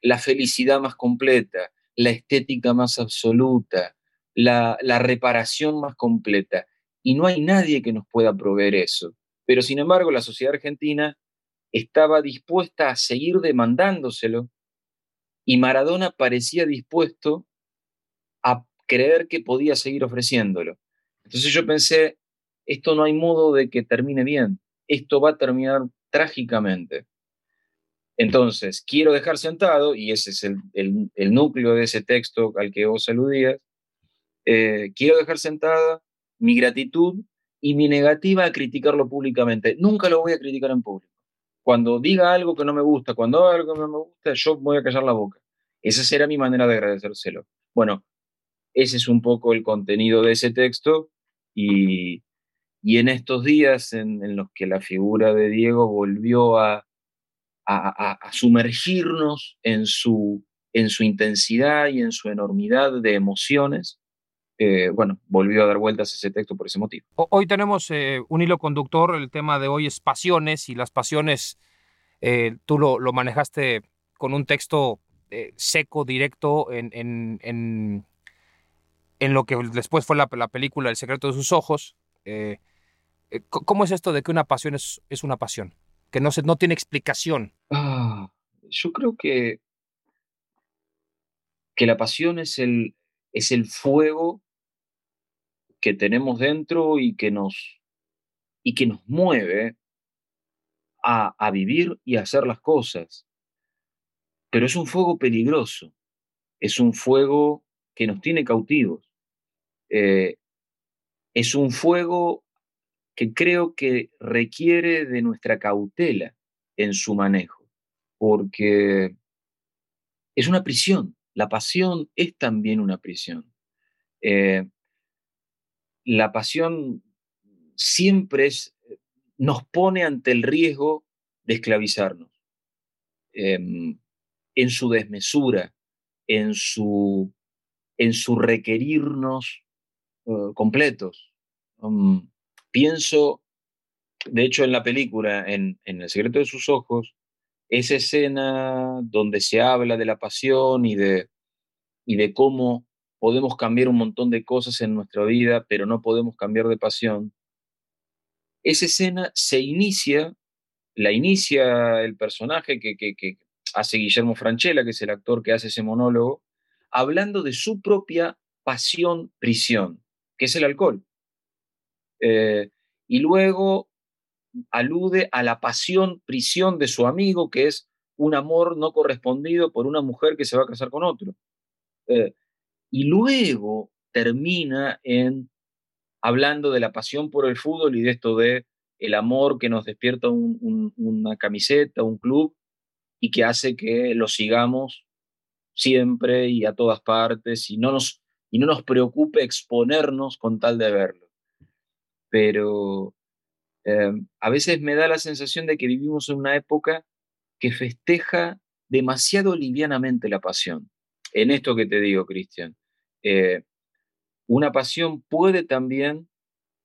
la felicidad más completa, la estética más absoluta, la, la reparación más completa. Y no hay nadie que nos pueda proveer eso. Pero sin embargo, la sociedad argentina estaba dispuesta a seguir demandándoselo y Maradona parecía dispuesto a creer que podía seguir ofreciéndolo. Entonces yo pensé, esto no hay modo de que termine bien, esto va a terminar trágicamente. Entonces, quiero dejar sentado, y ese es el, núcleo de ese texto al que vos aludías, eh, quiero dejar sentada mi gratitud y mi negativa a criticarlo públicamente. Nunca lo voy a criticar en público. Cuando diga algo que no me gusta, cuando haga algo que no me gusta, yo voy a callar la boca. Esa será mi manera de agradecérselo. Bueno, ese es un poco el contenido de ese texto y, en estos días en, los que la figura de Diego volvió a, a, sumergirnos en su, en su intensidad y en su enormidad de emociones, eh, bueno, volvió a dar vueltas ese texto por ese motivo. Hoy tenemos eh, un hilo conductor, el tema de hoy es pasiones y las pasiones, eh, tú lo, lo, manejaste con un texto seco, directo, en, en, en, en, lo que después fue la, la, película El secreto de sus ojos. ¿Cómo es esto de que una pasión es, es una pasión? Que no, se, no tiene explicación. Ah, yo creo que, que la pasión es el, es el fuego que tenemos dentro y que nos, y que nos mueve a, a vivir y a hacer las cosas. Pero es un fuego peligroso, es un fuego que nos tiene cautivos, eh, es un fuego que creo que requiere de nuestra cautela en su manejo, porque es una prisión, la pasión es también una prisión. Eh, la pasión siempre es, nos pone ante el riesgo de esclavizarnos em, en su desmesura, en su, en su requerirnos eh, completos. Um, pienso, de hecho, en la película, en, en, El secreto de sus ojos, esa escena donde se habla de la pasión y de, y de cómo podemos cambiar un montón de cosas en nuestra vida, pero no podemos cambiar de pasión. Esa escena se inicia, la inicia el personaje que, hace Guillermo Franchella, que es el actor que hace ese monólogo, hablando de su propia pasión prisión, que es el alcohol. Eh, y luego alude a la pasión prisión de su amigo, que es un amor no correspondido por una mujer que se va a casar con otro. Eh, y luego termina en hablando de la pasión por el fútbol y de esto de el amor que nos despierta una camiseta, un club, y que hace que lo sigamos siempre y a todas partes y no nos, y no nos preocupe exponernos con tal de verlo. Pero em, a veces me da la sensación de que vivimos en una época que festeja demasiado livianamente la pasión en esto que te digo, Cristian. Eh, una pasión puede también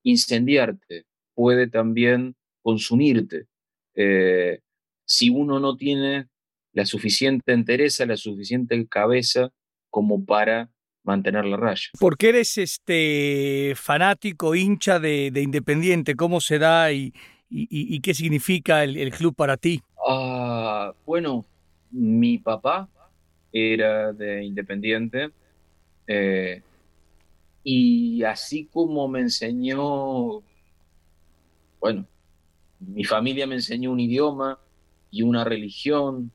incendiarte, puede también consumirte. Eh, si uno no tiene la suficiente entereza, la suficiente cabeza como para mantener la raya. ¿Por qué eres este fanático, hincha de, Independiente? ¿Cómo se da y, qué significa el, club para ti? Ah, bueno, mi papá era de Independiente. Eh, y así como me enseñó, bueno, mi familia me enseñó un idioma y una religión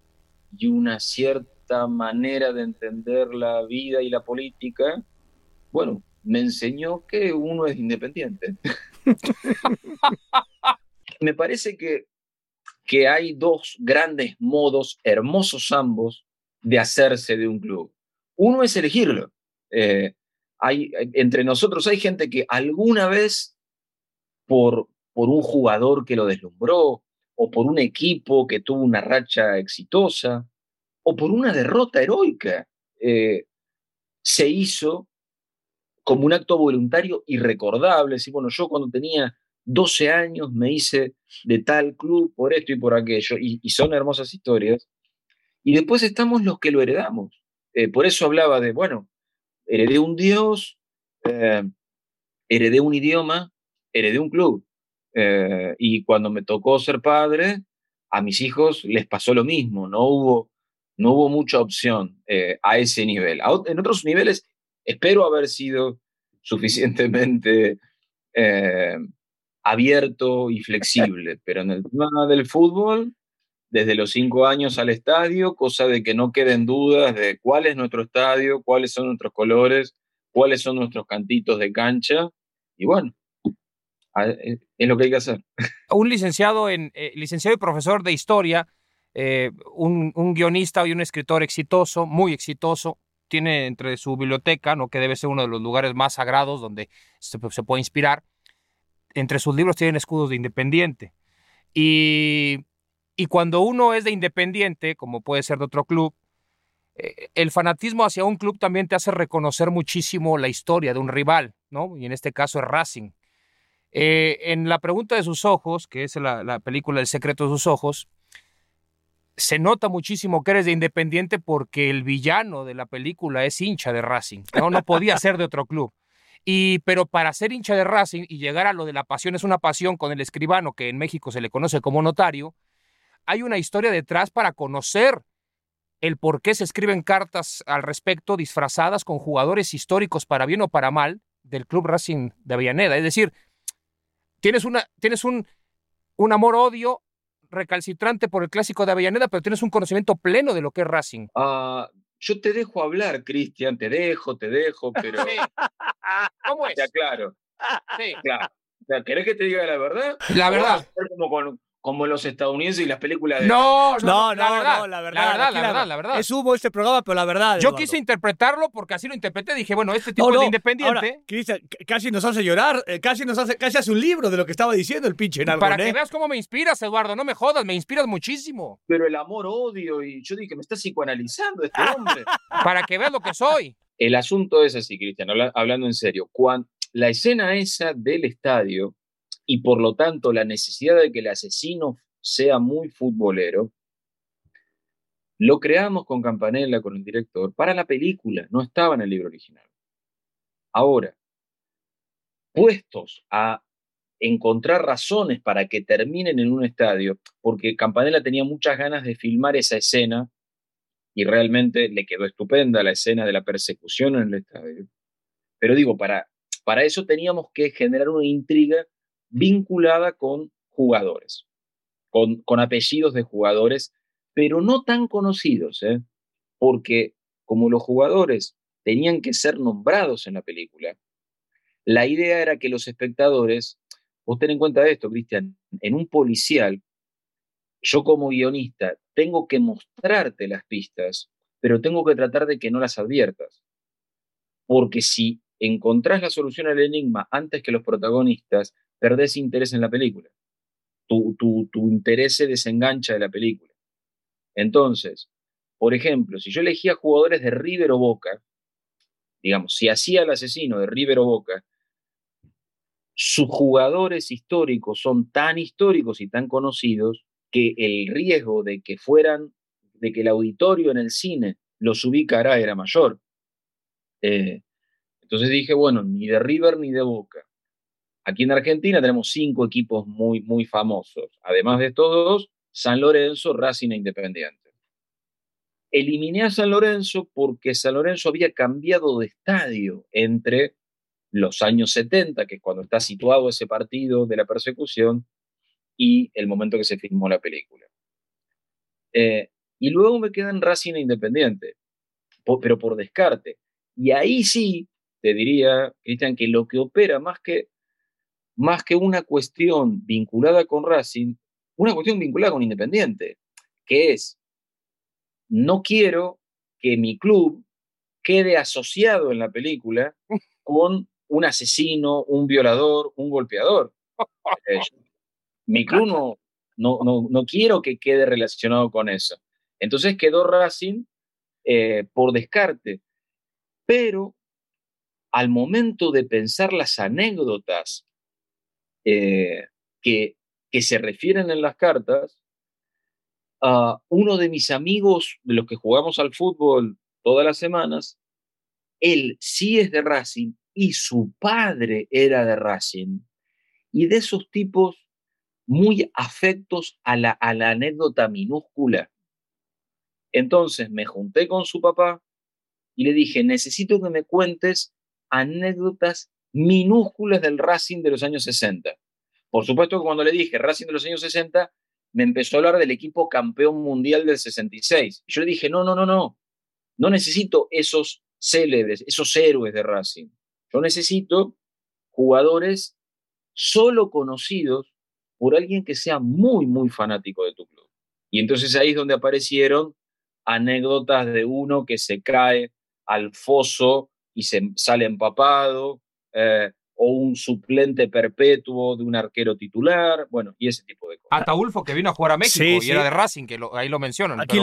y una cierta manera de entender la vida y la política, bueno, me enseñó que uno es independiente. me parece que, que hay dos grandes modos, hermosos ambos, de hacerse de un club. Uno es elegirlo. Eh, hay, entre nosotros hay gente que alguna vez, por, por un jugador que lo deslumbró, o por un equipo que tuvo una racha exitosa, o por una derrota heroica, eh, se hizo como un acto voluntario. Y bueno, yo cuando tenía 12 años me hice de tal club por esto y por aquello, y son hermosas historias. Y después estamos los que lo heredamos. Eh, por eso hablaba de, bueno, heredé un Dios, eh, heredé un idioma, heredé un club. Y cuando me tocó ser padre, a mis hijos les pasó lo mismo. No hubo, no hubo mucha opción eh, a ese nivel. en otros niveles espero haber sido suficientemente eh, abierto y flexible, pero en el tema del fútbol, desde los cinco años al estadio, cosa de que no queden dudas de cuál es nuestro estadio, cuáles son nuestros colores, cuáles son nuestros cantitos de cancha, y bueno, eh, es lo que hay que hacer. Un licenciado, en, licenciado y profesor de historia, eh, un, guionista y un escritor exitoso, muy exitoso, tiene entre su biblioteca, ¿no? que debe ser uno de los lugares más sagrados donde se, puede inspirar, entre sus libros tienen escudos de Independiente. Y, y cuando uno es de Independiente, como puede ser de otro club, el fanatismo hacia un club también te hace reconocer muchísimo la historia de un rival, ¿no? Y en este caso es Racing. Eh, en La pregunta de sus ojos, que es la, película El secreto de sus ojos, se nota muchísimo que eres de Independiente porque el villano de la película es hincha de Racing. No, no podía ser de otro club. Y, pero para ser hincha de Racing y llegar a lo de la pasión es una pasión con el escribano, que en México se le conoce como notario, hay una historia detrás para conocer el por qué se escriben cartas al respecto disfrazadas con jugadores históricos para bien o para mal del Club Racing de Avellaneda. Es decir, tienes, una, tienes un, un amor-odio recalcitrante por el clásico de Avellaneda, pero tienes un conocimiento pleno de lo que es Racing. Ah, yo te dejo hablar, Cristian, te dejo, te dejo, pero... ¿Cómo es? Ya, claro. Sí. Claro. ¿Querés que te diga la verdad? La verdad. Como con, como los estadounidenses y las películas de... No, no, no, la verdad, la verdad, la verdad, la verdad, Es humo este programa, pero la verdad. Yo quise interpretarlo porque así lo interpreté. Dije, bueno, este tipo de independiente. Cristian, casi nos hace llorar, eh, casi nos hace, casi hace un libro de lo que estaba diciendo el pinche Para que veas cómo me inspiras, Eduardo, no me jodas, me inspiras muchísimo. Pero el amor, odio, y yo dije, me está psicoanalizando este hombre. Para que veas lo que soy. El asunto es así, Cristian, hablando en serio. Cuando, la escena esa del estadio y por lo tanto la necesidad de que el asesino sea muy futbolero, lo creamos con Campanella, con el director, para la película, no estaba en el libro original. Ahora, puestos a encontrar razones para que terminen en un estadio, porque Campanella tenía muchas ganas de filmar esa escena y realmente le quedó estupenda la escena de la persecución en el estadio. Pero digo, para, para eso teníamos que generar una intriga vinculada con jugadores con, apellidos de jugadores, pero no tan conocidos, ¿eh? porque como los jugadores tenían que ser nombrados en la película, la idea era que los espectadores, vos en cuenta esto, Cristian, en un policial, yo como guionista tengo que mostrarte las pistas, pero tengo que tratar de que no las adviertas. Porque si encontrás la solución al enigma antes que los protagonistas, perdés interés en la película tu, interés se desengancha de la película. Entonces, por ejemplo, si yo elegía jugadores de River o Boca, digamos, si hacía el asesino de River o Boca, sus jugadores históricos son tan históricos y tan conocidos que el riesgo de que fueran, de que el auditorio en el cine los ubicara era mayor. Eh, entonces dije, bueno, ni de River ni de Boca. Aquí en Argentina tenemos cinco equipos muy, muy famosos. Además de todos, San Lorenzo, Racing e Independiente. Eliminé a San Lorenzo porque San Lorenzo había cambiado de estadio entre los años 70, que es cuando está situado ese partido de la persecución, y el momento que se filmó la película. Eh, y luego me quedan Racing e Independiente, pero por descarte. Y ahí sí, te diría, Cristian, que lo que opera más que más que una cuestión vinculada con Racing, una cuestión vinculada con Independiente, que es, no quiero que mi club quede asociado en la película con un asesino, un violador, un golpeador. Eh, mi club no, no, no, quiero que quede relacionado con eso. Entonces quedó Racing eh, por descarte. Pero al momento de pensar las anécdotas eh, que, se refieren en las cartas, a uno de mis amigos, de los que jugamos al fútbol todas las semanas, él sí es de Racing y su padre era de Racing. Y de esos tipos muy afectos a la, a la anécdota minúscula. Entonces me junté con su papá y le dije, necesito que me cuentes anécdotas minúsculas del Racing de los años 60. Por supuesto que cuando le dije Racing de los años 60, me empezó a hablar del equipo campeón mundial del 66. Y yo le dije, no, no, no, no, no necesito esos célebres, esos héroes de Racing. Yo necesito jugadores solo conocidos por alguien que sea muy, muy fanático de tu club. Y entonces ahí es donde aparecieron anécdotas de uno que se cae al foso y se sale empapado, eh, o un suplente perpetuo de un arquero titular, bueno, y ese tipo de cosas. Ataulfo que vino a jugar a México y era de Racing, que ahí lo mencionan. Aquí,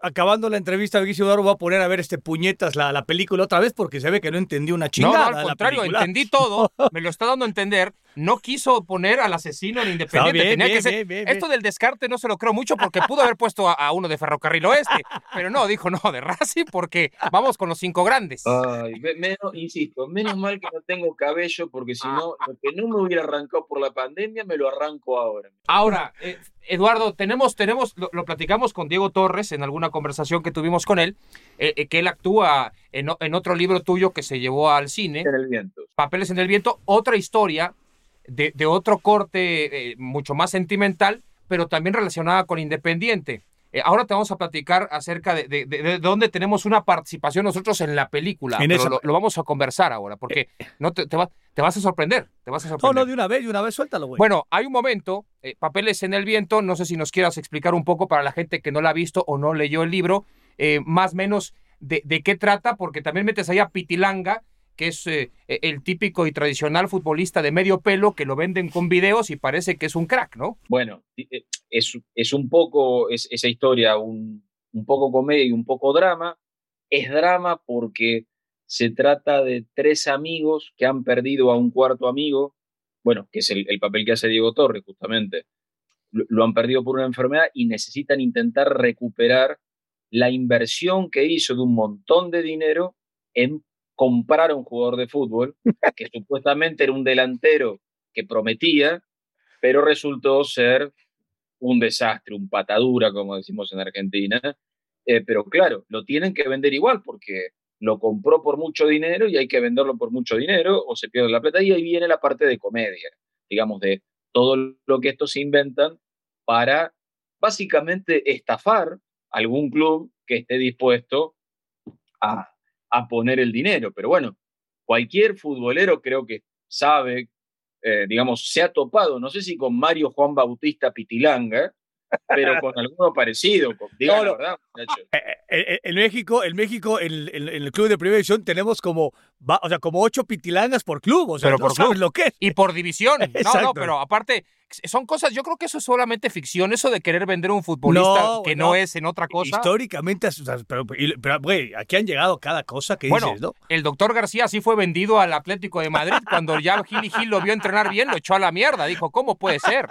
acabando la entrevista, Guillermo Eduardo va a poner a ver este puñetas la, la, película otra vez porque se ve que no entendí una chingada. No, al contrario, entendí todo, me lo está dando a entender. No quiso poner al asesino en Independiente. Tenía que ser... Esto del descarte no se lo creo mucho porque pudo haber puesto a, uno de Ferrocarril Oeste, pero no, dijo no, de Racing porque vamos con los cinco grandes. Ay, menos, insisto, menos mal que no tengo cabello porque si no, lo que no me hubiera arrancado por la pandemia, me lo arranco ahora. Ahora, eh, Eduardo, tenemos, tenemos lo, platicamos con Diego Torres en alguna conversación que tuvimos con él, eh, eh, que él actúa en, en, otro libro tuyo que se llevó al cine. En el viento. Papeles en el viento, otra historia de, de otro corte mucho más sentimental, pero también relacionada con Independiente. Eh, ahora te vamos a platicar acerca de, de, dónde tenemos una participación nosotros en la película. lo, vamos a conversar ahora, porque eh, no te, te, te, vas a sorprender. Te vas a sorprender. No, no, de una vez, de una vez, suéltalo, güey. Bueno, hay un momento, eh, Papeles en el Viento, no sé si nos quieras explicar un poco para la gente que no la ha visto o no leyó el libro, más o menos de, de, qué trata, porque también metes ahí a Pitilanga, que es e, el típico y tradicional futbolista de medio pelo que lo venden con videos y parece que es un crack, ¿no? Bueno, es, es un poco es, esa historia, un, un poco comedia y un poco drama. Es drama porque se trata de tres amigos que han perdido a un cuarto amigo, bueno, que es el, el papel que hace Diego Torres justamente. Lo, han perdido por una enfermedad y necesitan intentar recuperar la inversión que hizo de un montón de dinero en comprar a un jugador de fútbol, que supuestamente era un delantero que prometía, pero resultó ser un desastre, un patadura, como decimos en Argentina. Eh, pero claro, lo tienen que vender igual porque lo compró por mucho dinero y hay que venderlo por mucho dinero o se pierde la plata. Y ahí viene la parte de comedia, digamos, de todo lo que estos inventan para básicamente estafar algún club que esté dispuesto a, a poner el dinero. Pero bueno, cualquier futbolero creo que sabe eh, digamos, se ha topado, no sé si con Mario Juan Bautista Pitilanga, pero con alguno parecido. Digo la verdad, eh, eh, En México, en México, en, el club de primera división tenemos como, o sea, como ocho pitilangas por club, o sea, por sabes lo que es. Y por división. No, no, pero aparte, son cosas, yo creo que eso es solamente ficción, eso de querer vender un futbolista que no, es en otra cosa. Históricamente, pero, güey, aquí han llegado cada cosa que dices, ¿no? El doctor García sí fue vendido al Atlético de Madrid cuando ya Gil y Gil lo vio entrenar bien, lo echó a la mierda. Dijo, ¿cómo puede ser?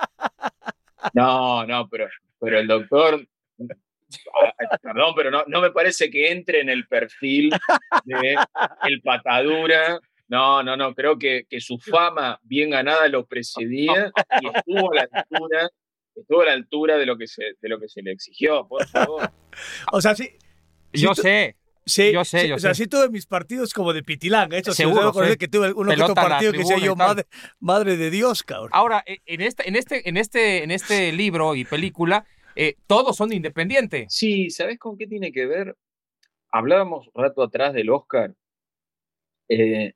No, no, pero, pero el doctor Perdón, pero no, no me parece que entre en el perfil de el patadura no, no, no, creo que, que su fama bien ganada lo precedía y estuvo a la altura, estuvo a la altura de lo que se, de lo que se le exigió, por favor. O sea, sí. Yo sé. Sí, yo sé, yo o sea, sí tuve mis partidos como de pitilanga, eso seguro sí, que tuve uno que otro partido que yo madre, madre, de Dios, cabrón. Ahora, e, en este, en este, en este, en este libro y película, eh, todos son independientes. Sí, ¿sabes con qué tiene que ver? Hablábamos un rato atrás del Oscar. Eh,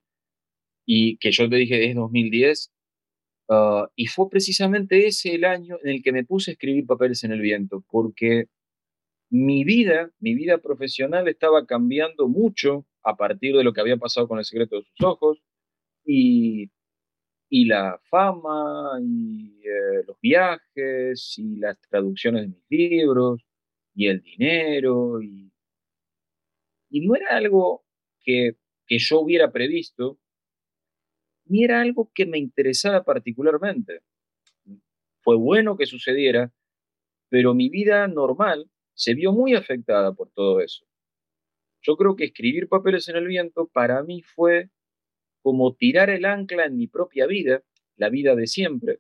y que yo te dije es 2010, ah, y fue precisamente ese el año en el que me puse a escribir Papeles en el Viento, porque mi vida, mi vida profesional estaba cambiando mucho a partir de lo que había pasado con El secreto de sus ojos, y, y la fama, y eh, los viajes, y las traducciones de mis libros, y el dinero, y, y no era algo que, que yo hubiera previsto, ni era algo que me interesara particularmente. Fue bueno que sucediera, pero mi vida normal se vio muy afectada por todo eso. Yo creo que escribir papeles en el viento para mí fue como tirar el ancla en mi propia vida, la vida de siempre,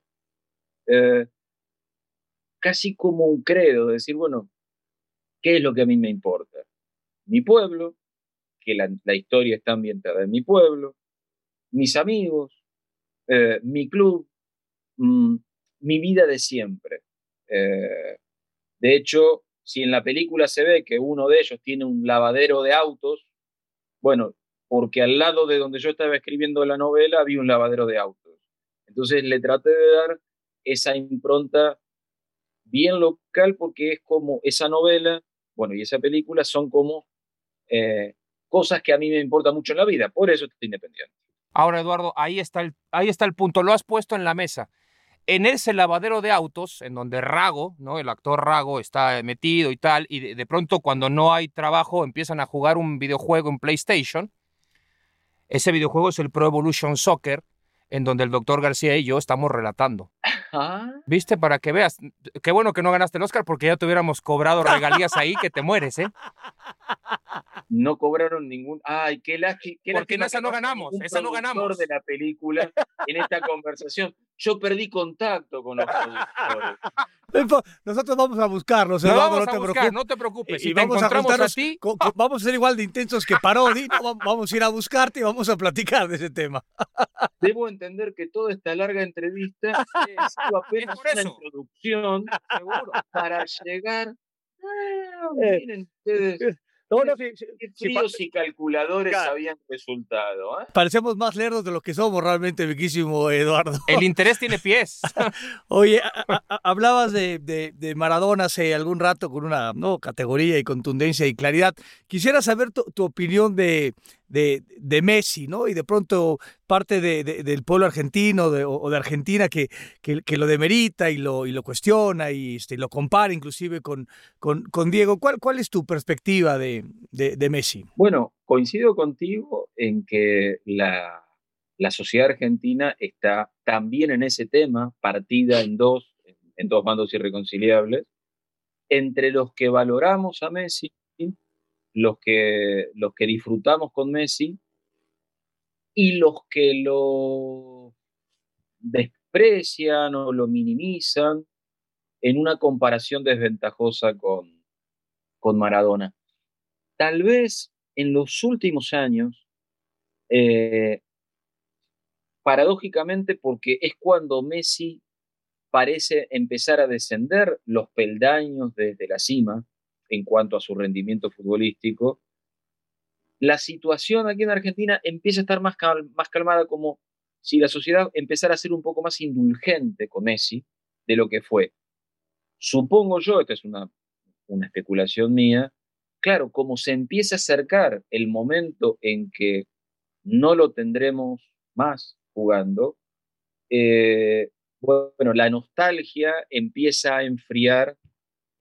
eh, casi como un credo, decir, bueno, ¿Qué es lo que a mí me importa? Mi pueblo, que la, historia está ambientada en mi pueblo, mis amigos, eh, mi club, mm, mi vida de siempre. Eh, de hecho, si en la película se ve que uno de ellos tiene un lavadero de autos, bueno, porque al lado de donde yo estaba escribiendo la novela había un lavadero de autos. Entonces le traté de dar esa impronta bien local porque es como esa novela, bueno, y esa película son como eh, cosas que a mí me importan mucho en la vida, por eso estoy independiente. Ahora, Eduardo, ahí está, el, ahí está el punto, lo has puesto en la mesa. En ese lavadero de autos, en donde Rago, ¿no? el actor Rago, está metido y tal, y de pronto cuando no hay trabajo empiezan a jugar un videojuego en PlayStation. Ese videojuego es el Pro Evolution Soccer, en donde el doctor García y yo estamos relatando. ¿Viste? Para que veas. Qué bueno que no ganaste el Oscar porque ya te hubiéramos cobrado regalías ahí que te mueres, ¿eh? No cobraron ningún. Ay, qué lástima. Porque en esa no ganamos, esa no ganamos. de la película en esta conversación. Yo perdí contacto con los productores. Nosotros vamos a buscarlos. No, vamos no, a buscar, no te preocupes. Y, vamos a, a ti, vamos a ser igual de intensos que Parodi. vamos a ir a buscarte y vamos a platicar de ese tema. Debo entender que toda esta larga entrevista es apenas una introducción seguro, para llegar. Ah, eh, miren ustedes. No, no, fríos y calculadores habían resultado. ¿eh? Parecemos más lerdos de lo que somos realmente, viquísimo Eduardo. El interés tiene pies. Oye, hablabas de, de, Maradona hace algún rato con una ¿no? categoría y contundencia y claridad. Quisiera saber tu opinión de, de, Messi, ¿no? Y de pronto parte del pueblo argentino o de Argentina que, que, lo demerita y lo, cuestiona y este, lo compara inclusive con, con, Diego. ¿Cuál, ¿Cuál es tu perspectiva de, Messi? Bueno, coincido contigo en que la, la sociedad argentina está también en ese tema, partida en dos, en dos bandos irreconciliables, entre los que valoramos a Messi los que, los que disfrutamos con Messi y los que lo desprecian o lo minimizan en una comparación desventajosa con, con Maradona. Tal vez en los últimos años, eh, paradójicamente porque es cuando Messi parece empezar a descender los peldaños desde la cima, en cuanto a su rendimiento futbolístico, la situación aquí en Argentina empieza a estar más, más calmada como si la sociedad empezara a ser un poco más indulgente con Messi de lo que fue. Supongo yo, esta es una, una especulación mía, claro, como se empieza a acercar el momento en que no lo tendremos más jugando, eh, bueno, la nostalgia empieza a enfriar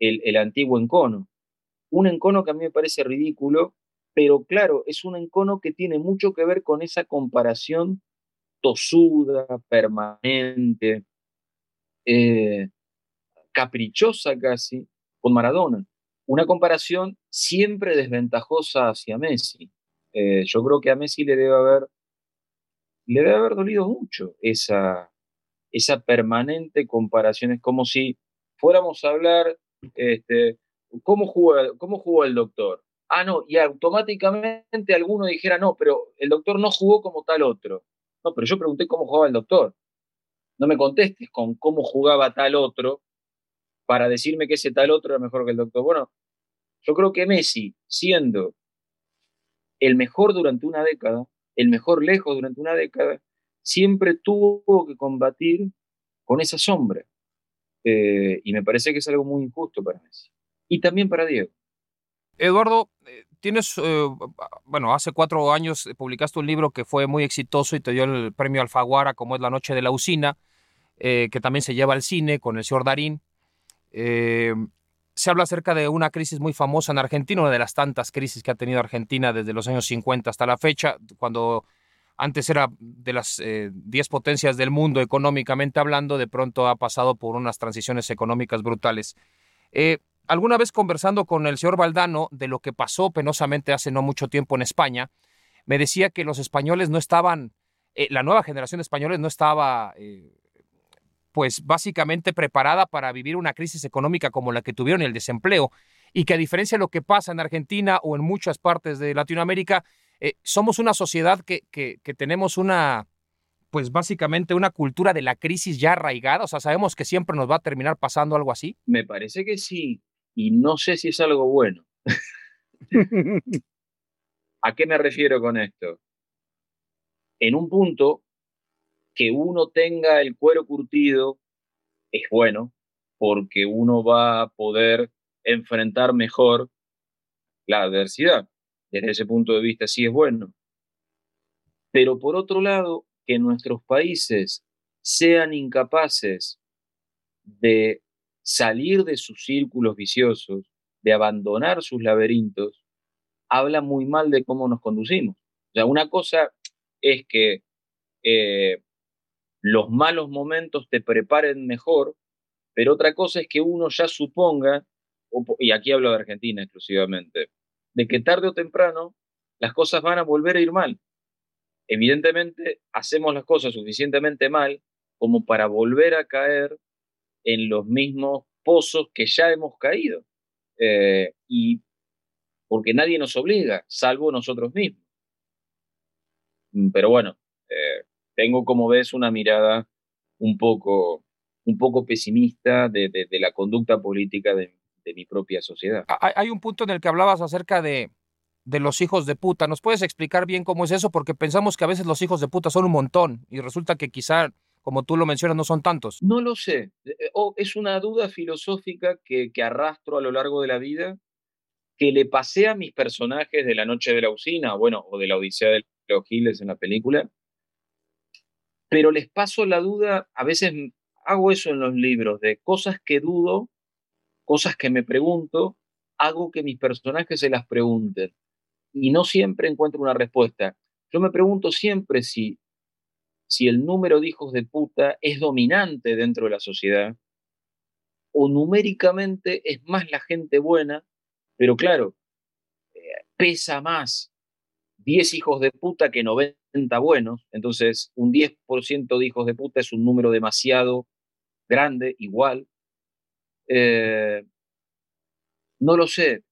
el, el antiguo encono un encono que a mí me parece ridículo, pero claro, es un encono que tiene mucho que ver con esa comparación tosuda, permanente, eh, caprichosa casi, con Maradona. Una comparación siempre desventajosa hacia Messi. Eh, yo creo que a Messi le debe haber, le debe haber dolido mucho esa, esa permanente comparación. Es como si fuéramos a hablar este, ¿cómo jugó, ¿cómo jugó el doctor? Ah, no, y automáticamente alguno dijera, no, pero el doctor no jugó como tal otro. No, pero yo pregunté cómo jugaba el doctor. No me contestes con cómo jugaba tal otro para decirme que ese tal otro era mejor que el doctor. Bueno, yo creo que Messi, siendo el mejor durante una década, el mejor lejos durante una década, siempre tuvo que combatir con esa sombra. Eh, y me parece que es algo muy injusto para Messi y también para Diego. Eduardo, eh, tienes, eh, bueno, hace cuatro años publicaste un libro que fue muy exitoso y te dio el premio Alfaguara, como es La Noche de la Usina, eh, que también se lleva al cine con el señor Darín. se habla acerca de una crisis muy famosa en Argentina, una de las tantas crisis que ha tenido Argentina desde los años 50 hasta la fecha, cuando antes era de las 10 potencias del mundo económicamente hablando, de pronto ha pasado por unas transiciones económicas brutales alguna vez conversando con el señor Valdano de lo que pasó penosamente hace no mucho tiempo en España, me decía que los españoles no estaban, eh, la nueva generación de españoles no estaba, eh, pues básicamente preparada para vivir una crisis económica como la que tuvieron el desempleo, y que a diferencia de lo que pasa en Argentina o en muchas partes de Latinoamérica, eh, somos una sociedad que, que, que tenemos una, pues básicamente una cultura de la crisis ya arraigada? O sea, sabemos que siempre nos va a terminar pasando algo así. Me parece que sí, y no sé si es algo bueno. ¿A qué me refiero con esto? En un punto, que uno tenga el cuero curtido es bueno, porque uno va a poder enfrentar mejor la adversidad. Desde ese punto de vista sí es bueno. Pero por otro lado, que nuestros países sean incapaces de salir de sus círculos viciosos, de abandonar sus laberintos, habla muy mal de cómo nos conducimos. O sea, una cosa es que eh, los malos momentos te preparen mejor, pero otra cosa es que uno ya suponga, y aquí hablo de Argentina exclusivamente, de que tarde o temprano las cosas van a volver a ir mal evidentemente hacemos las cosas suficientemente mal como para volver a caer en los mismos pozos que ya hemos caído. Eh, y porque nadie nos obliga, salvo nosotros mismos. Mm, pero bueno, eh, tengo como ves una mirada un poco, un poco pesimista de, la conducta política de, de mi propia sociedad. Hay un punto en el que hablabas acerca de, de los hijos de puta. ¿Nos puedes explicar bien cómo es eso? Porque pensamos que a veces los hijos de puta son un montón y resulta que quizá, como tú lo mencionas, no son tantos. No lo sé. Eh, eh, o es una duda filosófica que, que arrastro a lo largo de la vida, que le pasé a mis personajes de La Noche de la Usina, bueno, o de la Odisea de los Giles en la película, pero les paso la duda, a veces hago eso en los libros, de cosas que dudo, cosas que me pregunto, hago que mis personajes se las pregunten y no siempre encuentro una respuesta. Yo me pregunto siempre si, si el número de hijos de puta es dominante dentro de la sociedad o numéricamente es más la gente buena, pero claro, eh, pesa más 10 hijos de puta que 90 buenos, entonces un 10% de hijos de puta es un número demasiado grande, igual. Eh, no lo sé,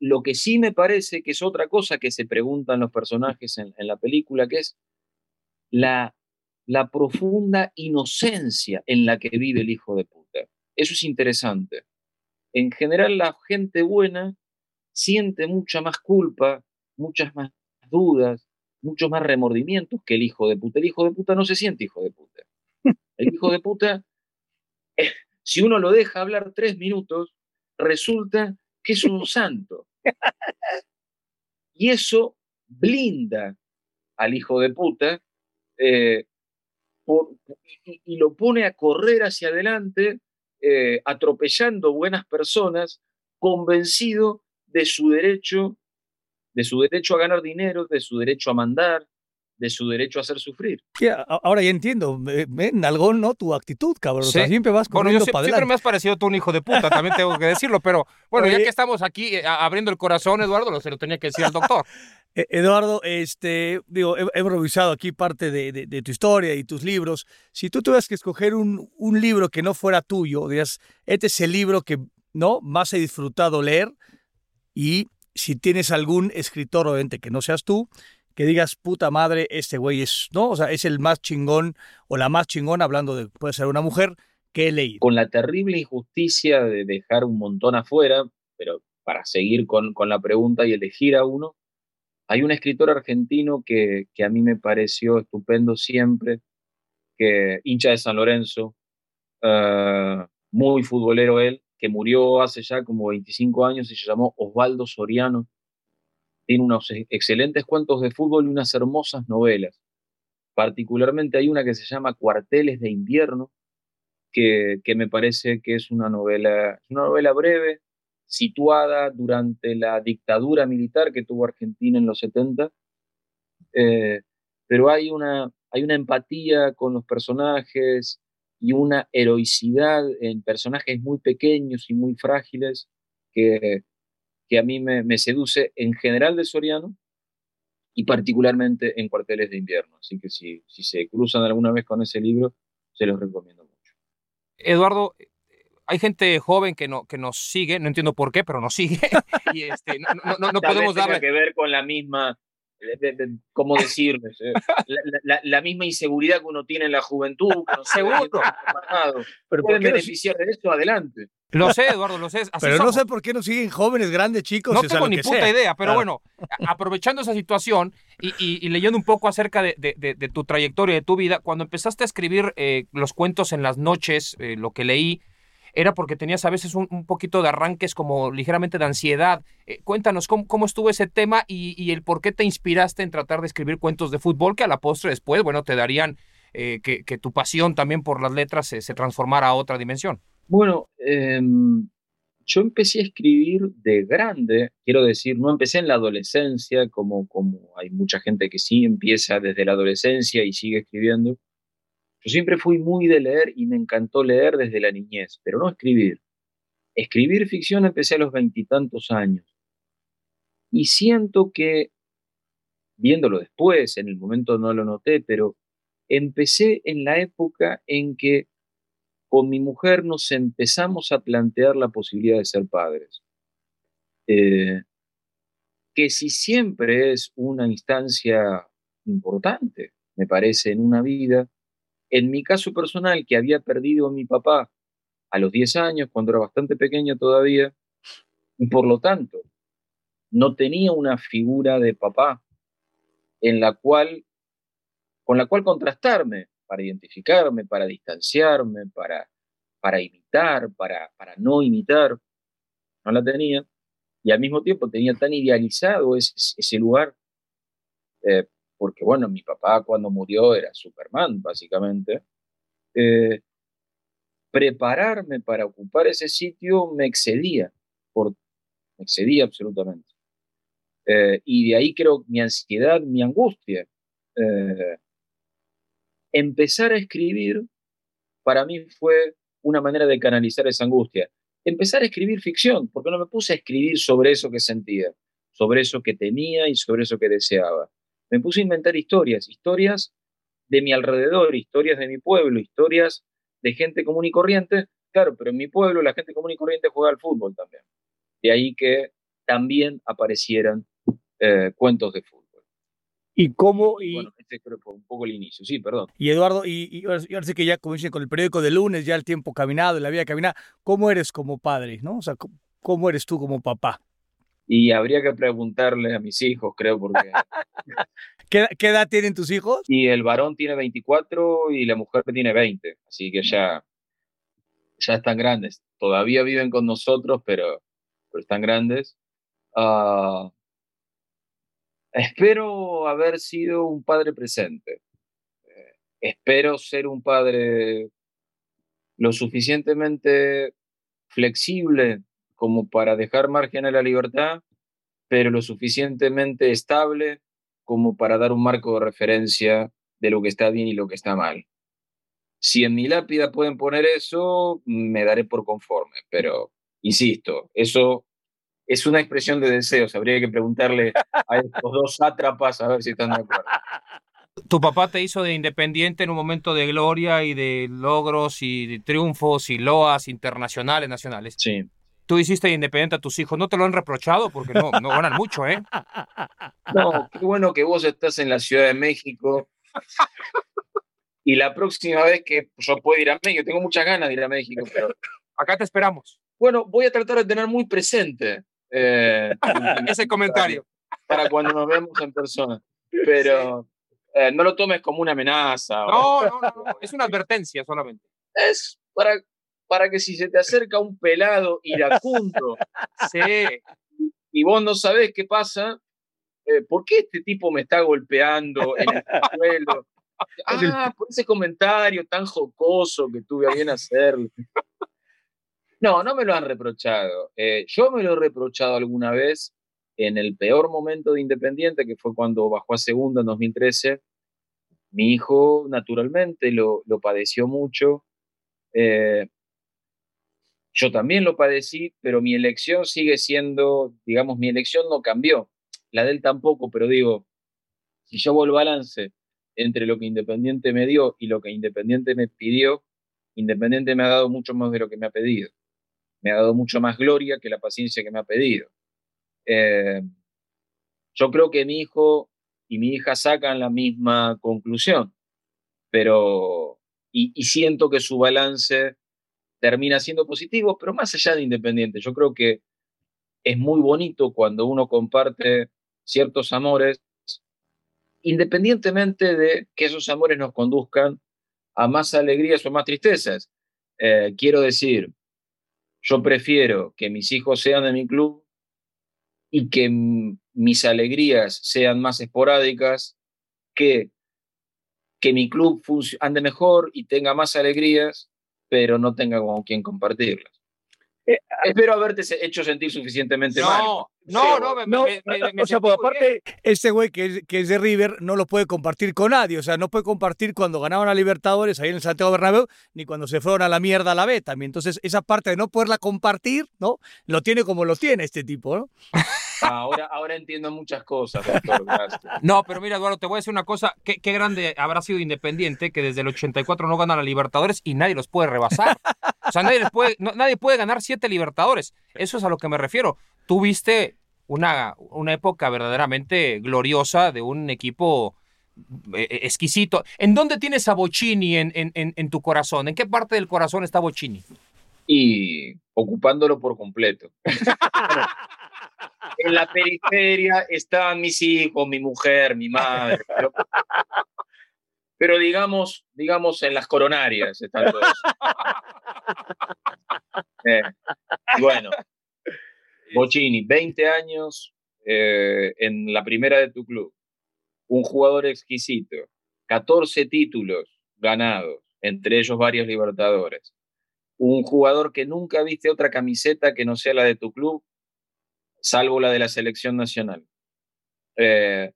lo que sí me parece que es otra cosa que se preguntan los personajes en, la película, que es la, la profunda inocencia en la que vive el hijo de puta. Eso es interesante. En general, la gente buena siente mucha más culpa, muchas más dudas, muchos más remordimientos que el hijo de puta. El hijo de puta no se siente hijo de puta. El hijo de puta, eh, si uno lo deja hablar tres minutos, resulta que es un santo. Y eso blinda al hijo de puta eh, y, lo pone a correr hacia adelante, eh, atropellando buenas personas, convencido de su derecho, de su derecho a ganar dinero, de su derecho a mandar, de su derecho a hacer sufrir. ahora ya entiendo, en algo, ¿no? Tu actitud, cabrón. siempre vas corriendo para Siempre me has parecido tú un hijo de puta, también tengo que decirlo, pero bueno, ya que estamos aquí eh, abriendo el corazón, Eduardo, lo se lo tenía que decir al doctor. E, Eduardo, este, digo, he, revisado aquí parte de, tu historia y tus libros. Si tú tuvieras que escoger un, un libro que no fuera tuyo, dirías, este es el libro que no más he disfrutado leer y si tienes algún escritor, obviamente que no seas tú, que digas, puta madre, este güey es, ¿no? O sea, es el más chingón o la más chingón, hablando de, puede ser una mujer, que he leído. Con la terrible injusticia de dejar un montón afuera, pero para seguir con, con la pregunta y elegir a uno, hay un escritor argentino que, que a mí me pareció estupendo siempre, que hincha de San Lorenzo, uh, muy futbolero él, que murió hace ya como 25 años y se llamó Osvaldo Soriano tiene unos excelentes cuentos de fútbol y unas hermosas novelas. Particularmente hay una que se llama Cuarteles de invierno, que, que me parece que es una novela, una novela breve, situada durante la dictadura militar que tuvo Argentina en los 70, eh, pero hay una, hay una empatía con los personajes y una heroicidad en personajes muy pequeños y muy frágiles que, que a mí me, seduce en general de Soriano y particularmente en Cuarteles de Invierno. Así que si, si se cruzan alguna vez con ese libro, se los recomiendo mucho. Eduardo, hay gente joven que, no, que nos sigue, no entiendo por qué, pero nos sigue. y este, no, no, no, no podemos darle. que ver con la misma, ¿cómo decirles? eh? La, la- la misma inseguridad que uno tiene en la juventud, que no Seguro. Pero, ¿por Pueden beneficiar de eso, adelante. Lo sé, Eduardo, lo sé. así pero no sé por qué nos siguen jóvenes, grandes, chicos. No o sea, tengo ni puta sea. idea, pero Claro. bueno, aprovechando esa situación y, y- y leyendo un poco acerca de, de- de- de tu trayectoria, de tu vida, cuando empezaste a escribir eh, los cuentos en las noches, eh, lo que leí, era porque tenías a veces un, poquito de arranques como ligeramente de ansiedad. Eh, cuéntanos cómo, cómo estuvo ese tema y, y el por qué te inspiraste en tratar de escribir cuentos de fútbol que a la postre después, bueno, te darían eh, que, que tu pasión también por las letras se, se transformara a otra dimensión. Bueno, em, yo empecé a escribir de grande, quiero decir, no empecé en la adolescencia, como, como hay mucha gente que sí empieza desde la adolescencia y sigue escribiendo. Yo siempre fui muy de leer y me encantó leer desde la niñez, pero no escribir. Escribir ficción empecé a los veintitantos años. Y siento que, viéndolo después, en el momento no lo noté, pero empecé en la época en que con mi mujer nos empezamos a plantear la posibilidad de ser padres. Eh, que si siempre es una instancia importante, me parece, en una vida, en mi caso personal, que había perdido a mi papá a los 10 años, cuando era bastante pequeño todavía, y por lo tanto no tenía una figura de papá en la cual, con la cual contrastarme, para identificarme, para distanciarme, para, para imitar, para, para no imitar, no la tenía, y al mismo tiempo tenía tan idealizado ese, ese lugar, eh, porque bueno, mi papá cuando murió era Superman, básicamente, eh, prepararme para ocupar ese sitio me excedía, por, me excedía absolutamente. Eh, y de ahí creo mi ansiedad, mi angustia. Eh, empezar a escribir para mí fue una manera de canalizar esa angustia. Empezar a escribir ficción, porque no me puse a escribir sobre eso que sentía, sobre eso que temía y sobre eso que deseaba. Me puse a inventar historias, historias de mi alrededor, historias de mi pueblo, historias de gente común y corriente. Claro, pero en mi pueblo la gente común y corriente juega al fútbol también. De ahí que también aparecieran eh, cuentos de fútbol. ¿Y cómo? Y, Bueno, este creo fue un poco el inicio, sí, perdón. y Eduardo, y, y ahora sí que ya, como dicen, con el periódico de lunes, ya el tiempo caminado, la vida caminada, ¿cómo eres como padre? ¿no? O sea, ¿cómo, cómo eres tú como papá? Y habría que preguntarle a mis hijos, creo, porque... ¿Qué, qué edad tienen tus hijos? y el varón tiene 24 y la mujer tiene 20, así que ya, ya están grandes. Todavía viven con nosotros, pero, pero están grandes. Ah, espero haber sido un padre presente. Eh, espero ser un padre lo suficientemente flexible como para dejar margen a la libertad, pero lo suficientemente estable como para dar un marco de referencia de lo que está bien y lo que está mal. Si en mi lápida pueden poner eso, me daré por conforme, pero insisto, eso es una expresión de deseos. Habría que preguntarle a estos dos sátrapas a ver si están de acuerdo. Tu papá te hizo de independiente en un momento de gloria y de logros y de triunfos y loas internacionales, nacionales. Sí. Tú hiciste de independiente a tus hijos. ¿No te lo han reprochado? Porque no, no ganan mucho, ¿eh? No, qué bueno que vos estás en la Ciudad de México. Y la próxima vez que yo pueda ir a México, tengo muchas ganas de ir a México, pero Acá te esperamos. bueno, voy a tratar de tener muy presente eh, Ese comentario. para cuando nos vemos en persona. Pero eh, no lo tomes como una amenaza. o- No, no, no, no. Es una advertencia solamente. Es para, para que si se te acerca un pelado iracundo Sí. y vos no sabés qué pasa, eh, ¿por qué este tipo me está golpeando en el suelo? Ah, por ese comentario tan jocoso que tuve a bien hacerlo. No, no me lo han reprochado. Eh, yo me lo he reprochado alguna vez en el peor momento de Independiente, que fue cuando bajó a segunda en 2013. Mi hijo, naturalmente, lo, lo padeció mucho. Eh, yo también lo padecí, pero mi elección sigue siendo, digamos, mi elección no cambió. La de él tampoco, pero digo, si yo hago el balance entre lo que Independiente me dio y lo que Independiente me pidió, Independiente me ha dado mucho más de lo que me ha pedido. me ha dado mucho más gloria que la paciencia que me ha pedido. Eh, yo creo que mi hijo y mi hija sacan la misma conclusión, pero y, y siento que su balance termina siendo positivo, pero más allá de Independiente, yo creo que es muy bonito cuando uno comparte ciertos amores, independientemente de que esos amores nos conduzcan a más alegrías o más tristezas. Eh, quiero decir, yo prefiero que mis hijos sean de mi club y que mis alegrías sean más esporádicas que que mi club ande mejor y tenga más alegrías, pero no tenga con quien compartirlas. Eh, Espero haberte hecho sentir suficientemente no, mal. No, no, me, No, me- me- me o sea, pues, aparte, este güey que es, que es de River no lo puede compartir con nadie. O sea, no puede compartir cuando ganaban a Libertadores ahí en el Santiago Bernabéu, ni cuando se fueron a la mierda a la B también. Entonces, esa parte de no poderla compartir, ¿no? Lo tiene como lo tiene este tipo, ¿no? Ahora, ahora entiendo muchas cosas, doctor. No, pero mira, Eduardo, te voy a decir una cosa. Qué, qué grande habrá sido Independiente que desde el 84 no gana la Libertadores y nadie los puede rebasar. O sea, nadie, les puede, no- nadie puede ganar siete Libertadores. Eso es a lo que me refiero. Tuviste una, una época verdaderamente gloriosa de un equipo eh, eh, exquisito. ¿En dónde tienes a Bocini en, en, en- en tu corazón? ¿En qué parte del corazón está Bocini? Y ocupándolo por completo. en la periferia están mis hijos, mi mujer, mi madre. Pero, pero digamos, digamos, en las coronarias están todos. Eh, y bueno, Bocini, 20 años eh, en la primera de tu club, un jugador exquisito, 14 títulos ganados, entre ellos varios Libertadores, un jugador que nunca viste otra camiseta que no sea la de tu club, salvo la de la selección nacional. Eh,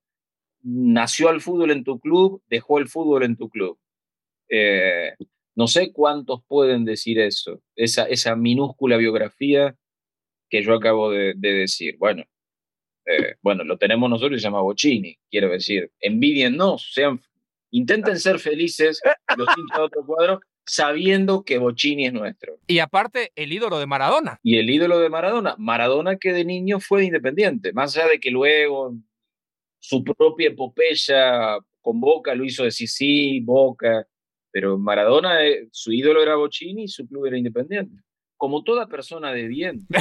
nació al fútbol en tu club, dejó el fútbol en tu club. Eh, no sé cuántos pueden decir eso, esa, esa minúscula biografía que yo acabo de, de decir. Bueno, eh, bueno, lo tenemos nosotros y se llama Bocini, quiero decir. Envidiennos, sean, intenten ser felices los hinchas de otro cuadro sabiendo que Bocini es nuestro. Y aparte, el ídolo de Maradona. Y el ídolo de Maradona, Maradona que de niño fue independiente, más allá de que luego su propia epopeya con Boca lo hizo decir sí, Boca, pero Maradona, eh, su ídolo era Bocini y su club era independiente. Como toda persona de bien.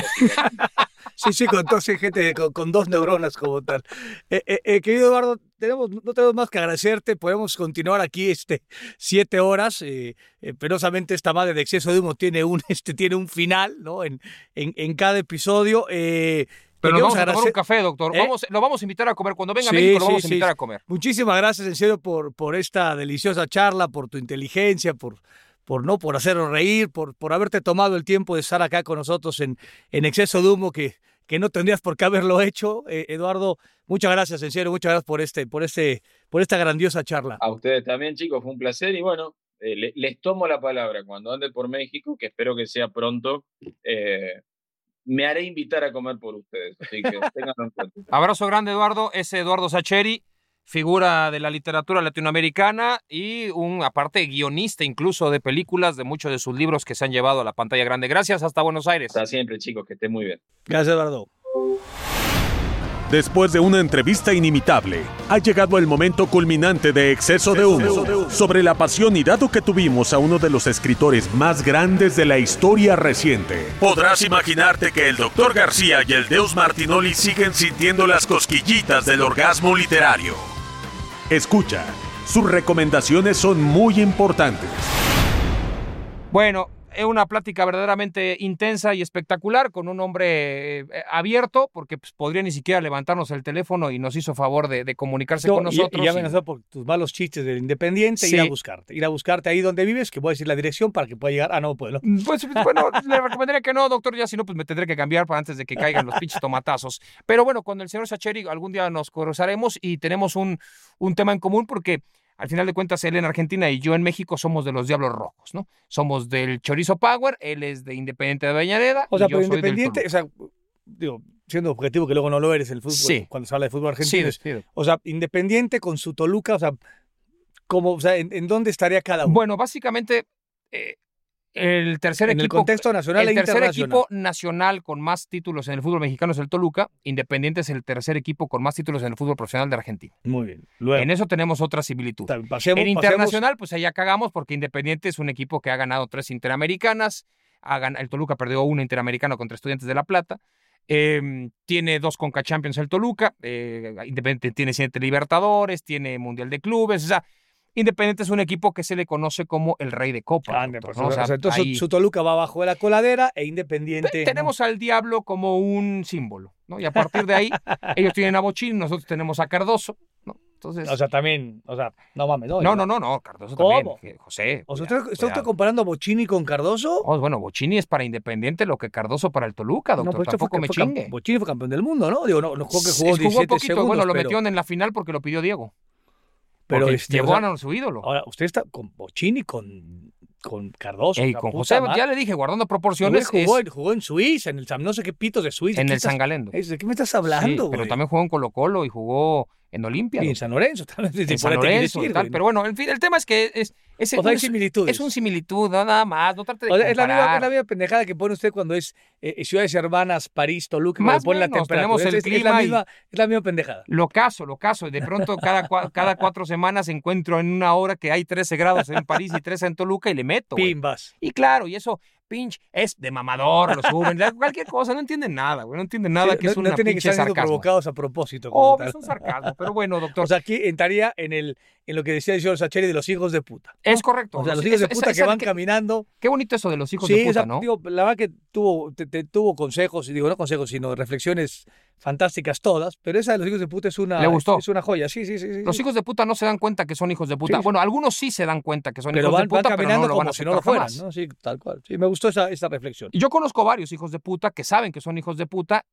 Sí, sí, con, dos, sí, gente, con, con dos neuronas como tal. Eh, eh, eh, querido Eduardo, tenemos, no tenemos más que agradecerte. Podemos continuar aquí este, siete horas. Eh, eh, penosamente esta madre de exceso de humo tiene un, este, tiene un final ¿no? en, en, en cada episodio. Eh, Pero nos vamos a tomar un agradecer- café, doctor. ¿Eh? Vamos, lo vamos a invitar a comer. Cuando venga Sí, a México, lo sí, vamos a sí, invitar sí. a comer. Muchísimas gracias, en serio, por, por esta deliciosa charla, por tu inteligencia, por, por no por hacernos reír, por, por haberte tomado el tiempo de estar acá con nosotros en, en exceso de humo, que, que no tendrías por qué haberlo hecho. Eh, Eduardo, muchas gracias, en serio, muchas gracias por este, por este, por esta grandiosa charla. A ustedes también, chicos, fue un placer y bueno, eh, le- les tomo la palabra cuando ande por México, que espero que sea pronto. eh, me haré invitar a comer por ustedes, así que tenganlo en cuenta. Abrazo grande, Eduardo. Es Eduardo Sacheri, figura de la literatura latinoamericana y un, aparte, guionista incluso de películas, de muchos de sus libros que se han llevado a la pantalla grande. Gracias, hasta Buenos Aires. Hasta siempre, chicos, que estén muy bien. Gracias, Eduardo. Después de una entrevista inimitable, ha llegado el momento culminante de Exceso de Humo, sobre la pasión y dado que tuvimos a uno de los escritores más grandes de la historia reciente. Podrás imaginarte que el Dr. García y el Deus Martinoli siguen sintiendo las cosquillitas del orgasmo literario. Escucha, sus recomendaciones son muy importantes. Bueno, una plática verdaderamente intensa y espectacular con un hombre eh, abierto, porque pues, podría ni siquiera levantarnos el teléfono y nos hizo favor de, de comunicarse No, con nosotros. Y, ya y- amenazó por tus malos chistes del Independiente, Sí. ir a buscarte. Ir a buscarte ahí donde vives, que voy a decir la dirección para que pueda llegar. Ah, no, puedo. Pues bueno, le recomendaría que no, doctor, ya si no, pues me tendré que cambiar para antes de que caigan los pinches tomatazos. Pero bueno, con el señor Sacheri algún día nos cruzaremos y tenemos un, un tema en común porque al final de cuentas él en Argentina y yo en México somos de los Diablos Rojos, ¿no? Somos del Chorizo Power, él es de Independiente de Avellaneda. O sea, y yo pero soy del Independiente, o sea, digo, siendo objetivo que luego no lo eres el fútbol, Sí. cuando se habla de fútbol. Sí, argentino. es- sí. O sea, Independiente con su Toluca, o sea, como, o sea, ¿en, en dónde estaría cada uno? Bueno, básicamente, eh, El tercer En el equipo, contexto nacional el e tercer equipo nacional con más títulos en el fútbol mexicano es el Toluca. Independiente es el tercer equipo con más títulos en el fútbol profesional de Argentina. Muy bien. Luego, En eso tenemos otra similitud. pasemos, En pasemos- internacional, pues allá cagamos porque Independiente es un equipo que ha ganado tres interamericanas. ha gan- el Toluca perdió una interamericana contra Estudiantes de La Plata. eh, tiene dos Conca Champions el Toluca. eh, Independiente tiene siete Libertadores, tiene Mundial de Clubes. O sea, Independiente es un equipo que se le conoce como el rey de copa. Ande, doctor, pues, ¿no? O sea, sea, entonces ahí- su, Toluca va abajo de la coladera e Independiente. Te- ¿no? Tenemos al diablo como un símbolo, ¿no? Y a partir de ahí, ellos tienen a Bochín, nosotros tenemos a Cardoso, ¿no? Entonces, O sea, también, o sea, no mames, no. no, no, no, no, Cardoso ¿Cómo? también. José. O sea, cuidado, ¿usted, está usted comparando a Bochini con Cardoso? Oh, bueno, Bochini es para Independiente lo que Cardoso para el Toluca, doctor. no, pero este Tampoco me fue, fue cam- chingue. Bochini fue campeón del mundo, ¿no? Digo, no, no jugó que jugó jugó 17 poquito, segundos, bueno, lo metieron en la final porque lo pidió Diego. Pero este, llevó o sea, a su ídolo. ahora, usted está con Bochini, con, con Cardoso. Ey, con José, madre. ya le dije, guardando güey proporciones, jugó, es jugó en Suiza, en el no sé qué pitos de Suiza. en ¿Qué el estás- San Galendo. ¿De qué me estás Sí, hablando, pero también jugó en Colo Colo y jugó en Olimpia. Y en. San Lorenzo también. en San Lorenzo tal. Pero bueno, en fin, el tema es que es, es, o sea, hay es- similitudes. es un similitud, no nada más. No trate de O sea, es, la misma, es la pendejada que pone usted cuando es eh, ciudades hermanas, París, Toluca, Más cuando pone la temperatura. tenemos Es- el es, es la clima y- misma, es la misma pendejada. Lo caso, lo caso. De pronto, cada, cada cuatro semanas encuentro en una hora que hay 13 grados en París y 13 en Toluca y le meto. Pimbas. Y claro, y eso, pinche, es de mamador, lo suben, ya, cualquier cosa, no entienden nada, güey. No entienden nada Sí, que no, es una no tienen que pinche estar siendo sarcasmo. provocados a propósito. Oh, es un sarcasmo, pero bueno, doctor. O sea, aquí entraría en, el, en lo que decía el señor Sacheri de los hijos de puta. es correcto. O sea, los hijos de puta que van caminando. Qué bonito eso de los hijos sí, de puta, ¿no? digo, la verdad que tuvo, te- te- tuvo consejos, y digo, no consejos, sino reflexiones fantásticas todas, pero esa de los hijos de puta es una, ¿Le gustó? Es, una joya, sí, sí, sí. Los sí. hijos de puta no se dan cuenta que son hijos de puta. Sí, sí. Bueno, algunos sí se dan cuenta que son pero hijos van, de puta, van pero caminando no lo van a como si no lo fueran, jamás. ¿no? Sí, tal cual. Sí, me gustó esa, esa reflexión. Y Yo conozco varios hijos de puta que saben que son hijos de puta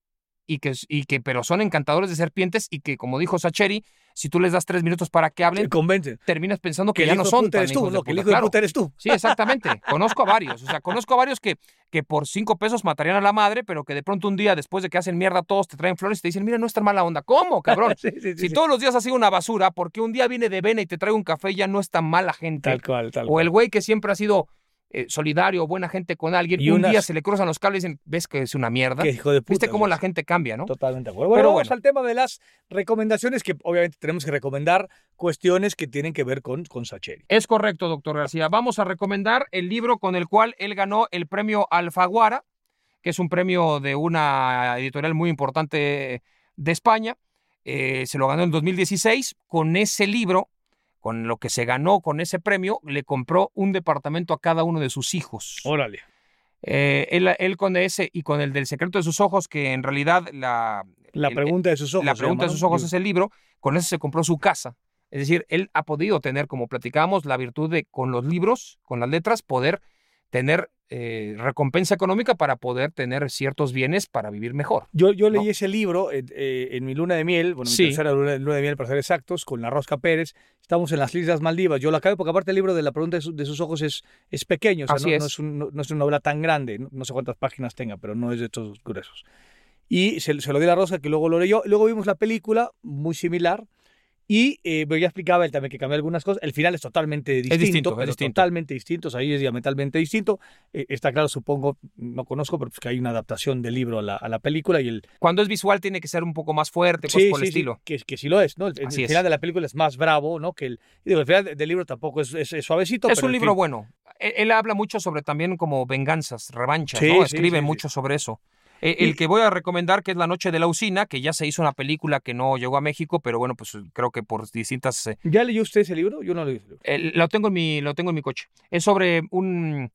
y que, y que pero son encantadores de serpientes y que, como dijo Sacheri, si tú les das tres minutos para que hablen, Se convencen. terminas pensando que, ya no son puta tan eres tú, hijos de no, que el hijo de claro. puta eres tú. Sí, exactamente. Conozco a varios. O sea, conozco a varios que, que por cinco pesos matarían a la madre, pero que de pronto un día, después de que hacen mierda a todos, te traen flores y te dicen, mira, no es tan mala onda. ¿Cómo, cabrón? Sí, sí, sí, Si todos los días has sido una basura, porque un día viene de vena y te trae un café, ya no es tan mala gente. Tal cual, tal O cual. el güey que siempre ha sido eh, solidario, buena gente con alguien, Y un unas- día se le cruzan los cables y dicen, ves que es una mierda. Qué hijo de puta. ¿Viste cómo la gente cambia, no? Totalmente de acuerdo. Bueno, Pero vamos bueno. al tema de las recomendaciones, que obviamente tenemos que recomendar cuestiones que tienen que ver con, con Sacheri. Es correcto, doctor García. Vamos a recomendar el libro con el cual él ganó el premio Alfaguara, que es un premio de una editorial muy importante de España. Eh, se lo ganó en 2016. Con ese libro, con lo que se ganó con ese premio, le compró un departamento a cada uno de sus hijos. Órale. Eh, él, él con ese y con el del secreto de sus ojos, que en realidad la, La el- pregunta de sus ojos. la pregunta de sus ojos es el libro, con ese se compró su casa. Es decir, él ha podido tener, como platicábamos, la virtud de con los libros, con las letras, poder tener eh, recompensa económica para poder tener ciertos bienes para vivir mejor. Yo, yo leí ¿no? ese libro eh, eh, en mi luna de miel, bueno, mi Sí. tercera luna, luna de miel para ser exactos, con la Rosca Pérez. Estamos en las Islas Maldivas. Yo lo acabé porque aparte el libro de la pregunta de, su- de sus ojos es, es pequeño, o sea, Así no, es. no es un- no- no es una novela tan grande, no, no sé cuántas páginas tenga, pero no es de estos gruesos. Y se, se lo di a la Rosca, que luego lo leyó. Luego vimos la película, muy similar. Y eh, ya explicaba él también que cambió algunas cosas. El final es totalmente distinto, distinto, es pero distinto. totalmente distinto. O sea, ahí es diametralmente distinto. Eh, está claro, supongo, no conozco, pero pues que hay una adaptación del libro a la, a la película y el, Cuando es visual tiene que ser un poco más fuerte, cosas por el estilo. que, que sí lo es, ¿no? El, es. final de la película es más bravo, ¿no? Que el, digo, el final de- del libro tampoco es, es- es suavecito. Es pero un libro fin. bueno. Él, él habla mucho sobre también como venganzas, revanchas, Sí, ¿no? sí, Escribe sí, sí. mucho sobre eso. Eh, el que voy a recomendar, que es La Noche de la Usina, que ya se hizo una película que no llegó a México, pero bueno, pues creo que por distintas eh, ¿Ya leyó usted ese libro? Yo no leí ese libro. Eh, lo tengo en mi lo tengo en mi coche. Es sobre un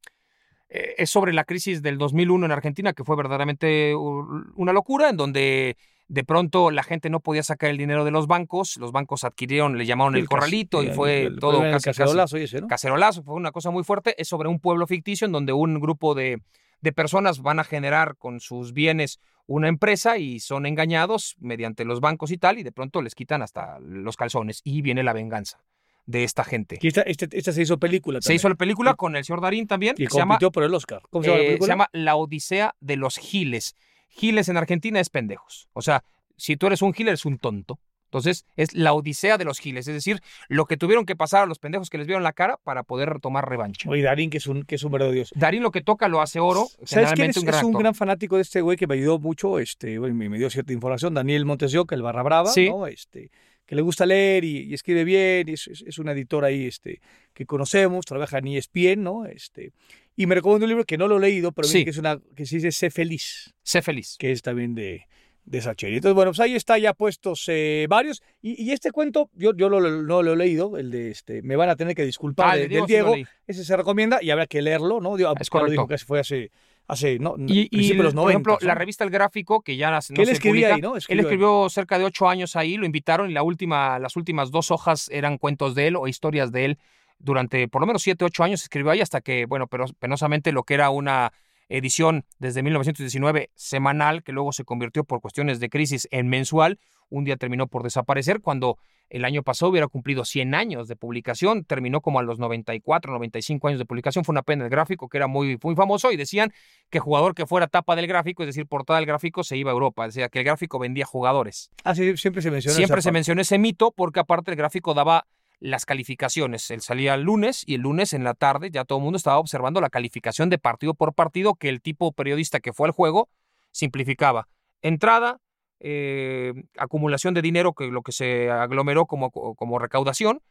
es sobre la crisis del 2001 en Argentina que fue verdaderamente una locura en donde de pronto la gente no podía sacar el dinero de los bancos, los bancos adquirieron, le llamaron el, corralito y fue el- todo el casi, casi cacerolazo y ese, ¿no? cacerolazo, fue una cosa muy fuerte, es sobre un pueblo ficticio en donde un grupo de, de personas van a generar con sus bienes una empresa y son engañados mediante los bancos y tal, y de pronto les quitan hasta los calzones y viene la venganza de esta gente. Y esta, este- esta se hizo película Se también. hizo la película con el señor Darín también, Y que se llama, compitió por el Oscar. ¿Cómo se llama la eh, película? se llama La Odisea de los Giles. Giles en Argentina es pendejos. O sea, si tú eres un gil, eres un tonto. Entonces, es la odisea de los giles, es decir, lo que tuvieron que pasar a los pendejos que les vieron la cara para poder tomar revancha. Oye, Darín, que es un, que es un verdadero dios. Darín lo que toca lo hace oro. ¿Sabes quién es un, un gran actor. gran fanático de este güey que me ayudó mucho? Este, bueno, me, dio cierta información. Daniel Montes de Oca, el Barra Brava, Sí. ¿no? Este, que le gusta leer y, y escribe bien. y Es, es, es un editor ahí este, que conocemos, trabaja en ESPN, ¿no? Este, y me recomendó un libro que no lo he leído, pero Sí. que es una que se dice Sé Feliz, Sé feliz. que es también de, de Sacheri. Entonces, bueno, pues ahí está ya puestos eh, varios. Y, y este cuento, yo, yo lo- no lo he leído, el de este, me van a tener que disculpar Ah, de- el de del Diego. Ese se recomienda y habrá que leerlo, ¿no? Digo, Es ya lo dijo correcto. que fue hace, hace no, Y, y principios de los 90. por ejemplo, ¿no? la revista El Gráfico, que ya no que él se escribía publica, ahí, ¿no? Él Escribió ahí. escribió cerca de ocho años ahí, lo invitaron y la última, las últimas dos hojas eran cuentos de él o historias de él. Durante por lo menos siete, ocho años escribió ahí hasta que, bueno, pero penosamente lo que era una edición desde 1919 semanal, que luego se convirtió por cuestiones de crisis en mensual, un día terminó por desaparecer cuando el año pasado hubiera cumplido 100 años de publicación, terminó como a los 94, 95 años de publicación, fue una pena el gráfico que era muy, muy famoso y decían que jugador que fuera tapa del gráfico, es decir, portada del gráfico, se iba a Europa, decía que el gráfico vendía jugadores. Ah, sí, siempre se menciona. Siempre se parte. mencionó ese mito porque aparte el gráfico daba las calificaciones. Él salía el lunes y el lunes en la tarde ya todo el mundo estaba observando la calificación de partido por partido que el tipo periodista que fue al juego simplificaba. Entrada, eh, acumulación de dinero, que lo que se aglomeró como, como recaudación,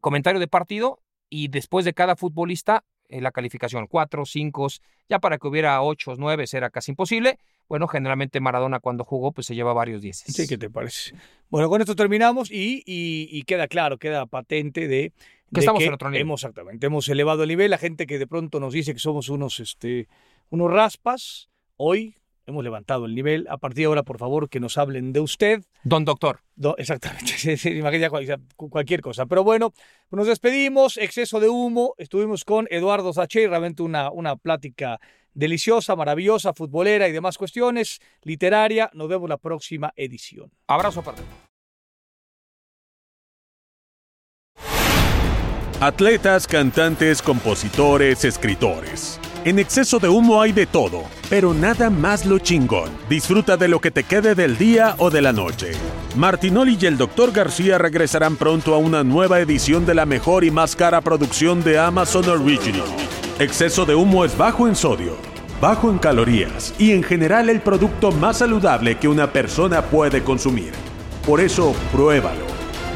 comentario de partido y después de cada futbolista eh, la calificación, cuatro, cinco, ya para que hubiera ocho, nueve era casi imposible. Bueno, generalmente Maradona cuando jugó pues se lleva varios dieces. Sí, ¿qué te parece? Bueno, con esto terminamos y, y- y queda claro, queda patente de, de estamos en otro nivel. Hemos, exactamente, hemos elevado el nivel. La gente que de pronto nos dice que somos unos, este, unos raspas, hoy hemos levantado el nivel. A partir de ahora, por favor, que nos hablen de usted. Don Doctor. No, exactamente, sí, sí, imagina cual- cu- cualquier cosa. Pero bueno, nos despedimos, exceso de humo. Estuvimos con Eduardo Saché, realmente una, una plática deliciosa, maravillosa, futbolera y demás cuestiones, literaria. Nos vemos la próxima edición. Abrazo para Atletas, cantantes, compositores, escritores. En exceso de humo hay de todo, pero nada más lo chingón. Disfruta de lo que te quede del día o de la noche. Martinoli y el Dr. García regresarán pronto a una nueva edición de la mejor y más cara producción de Amazon Original. Exceso de humo es bajo en sodio, bajo en calorías y en general el producto más saludable que una persona puede consumir. Por eso, pruébalo,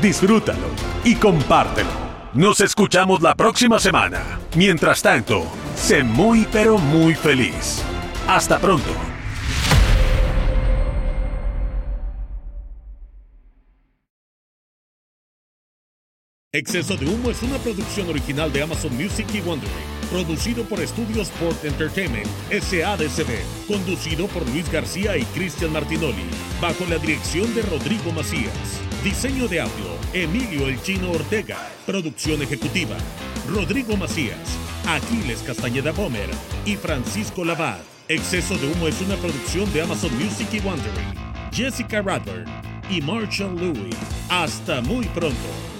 disfrútalo y compártelo. Nos escuchamos la próxima semana. Mientras tanto, sé muy pero muy feliz. Hasta pronto. Exceso de Humo es una producción original de Amazon Music y Wondery, producido por Estudios Sport Entertainment, SADCB, conducido por Luis García y Cristian Martinoli, bajo la dirección de Rodrigo Macías. Diseño de audio, Emilio El Chino Ortega. Producción ejecutiva, Rodrigo Macías, Aquiles Castañeda Bomer y Francisco Labat. Exceso de Humo es una producción de Amazon Music y Wondery, Jessica Radburn y Marshall Louis. Hasta muy pronto.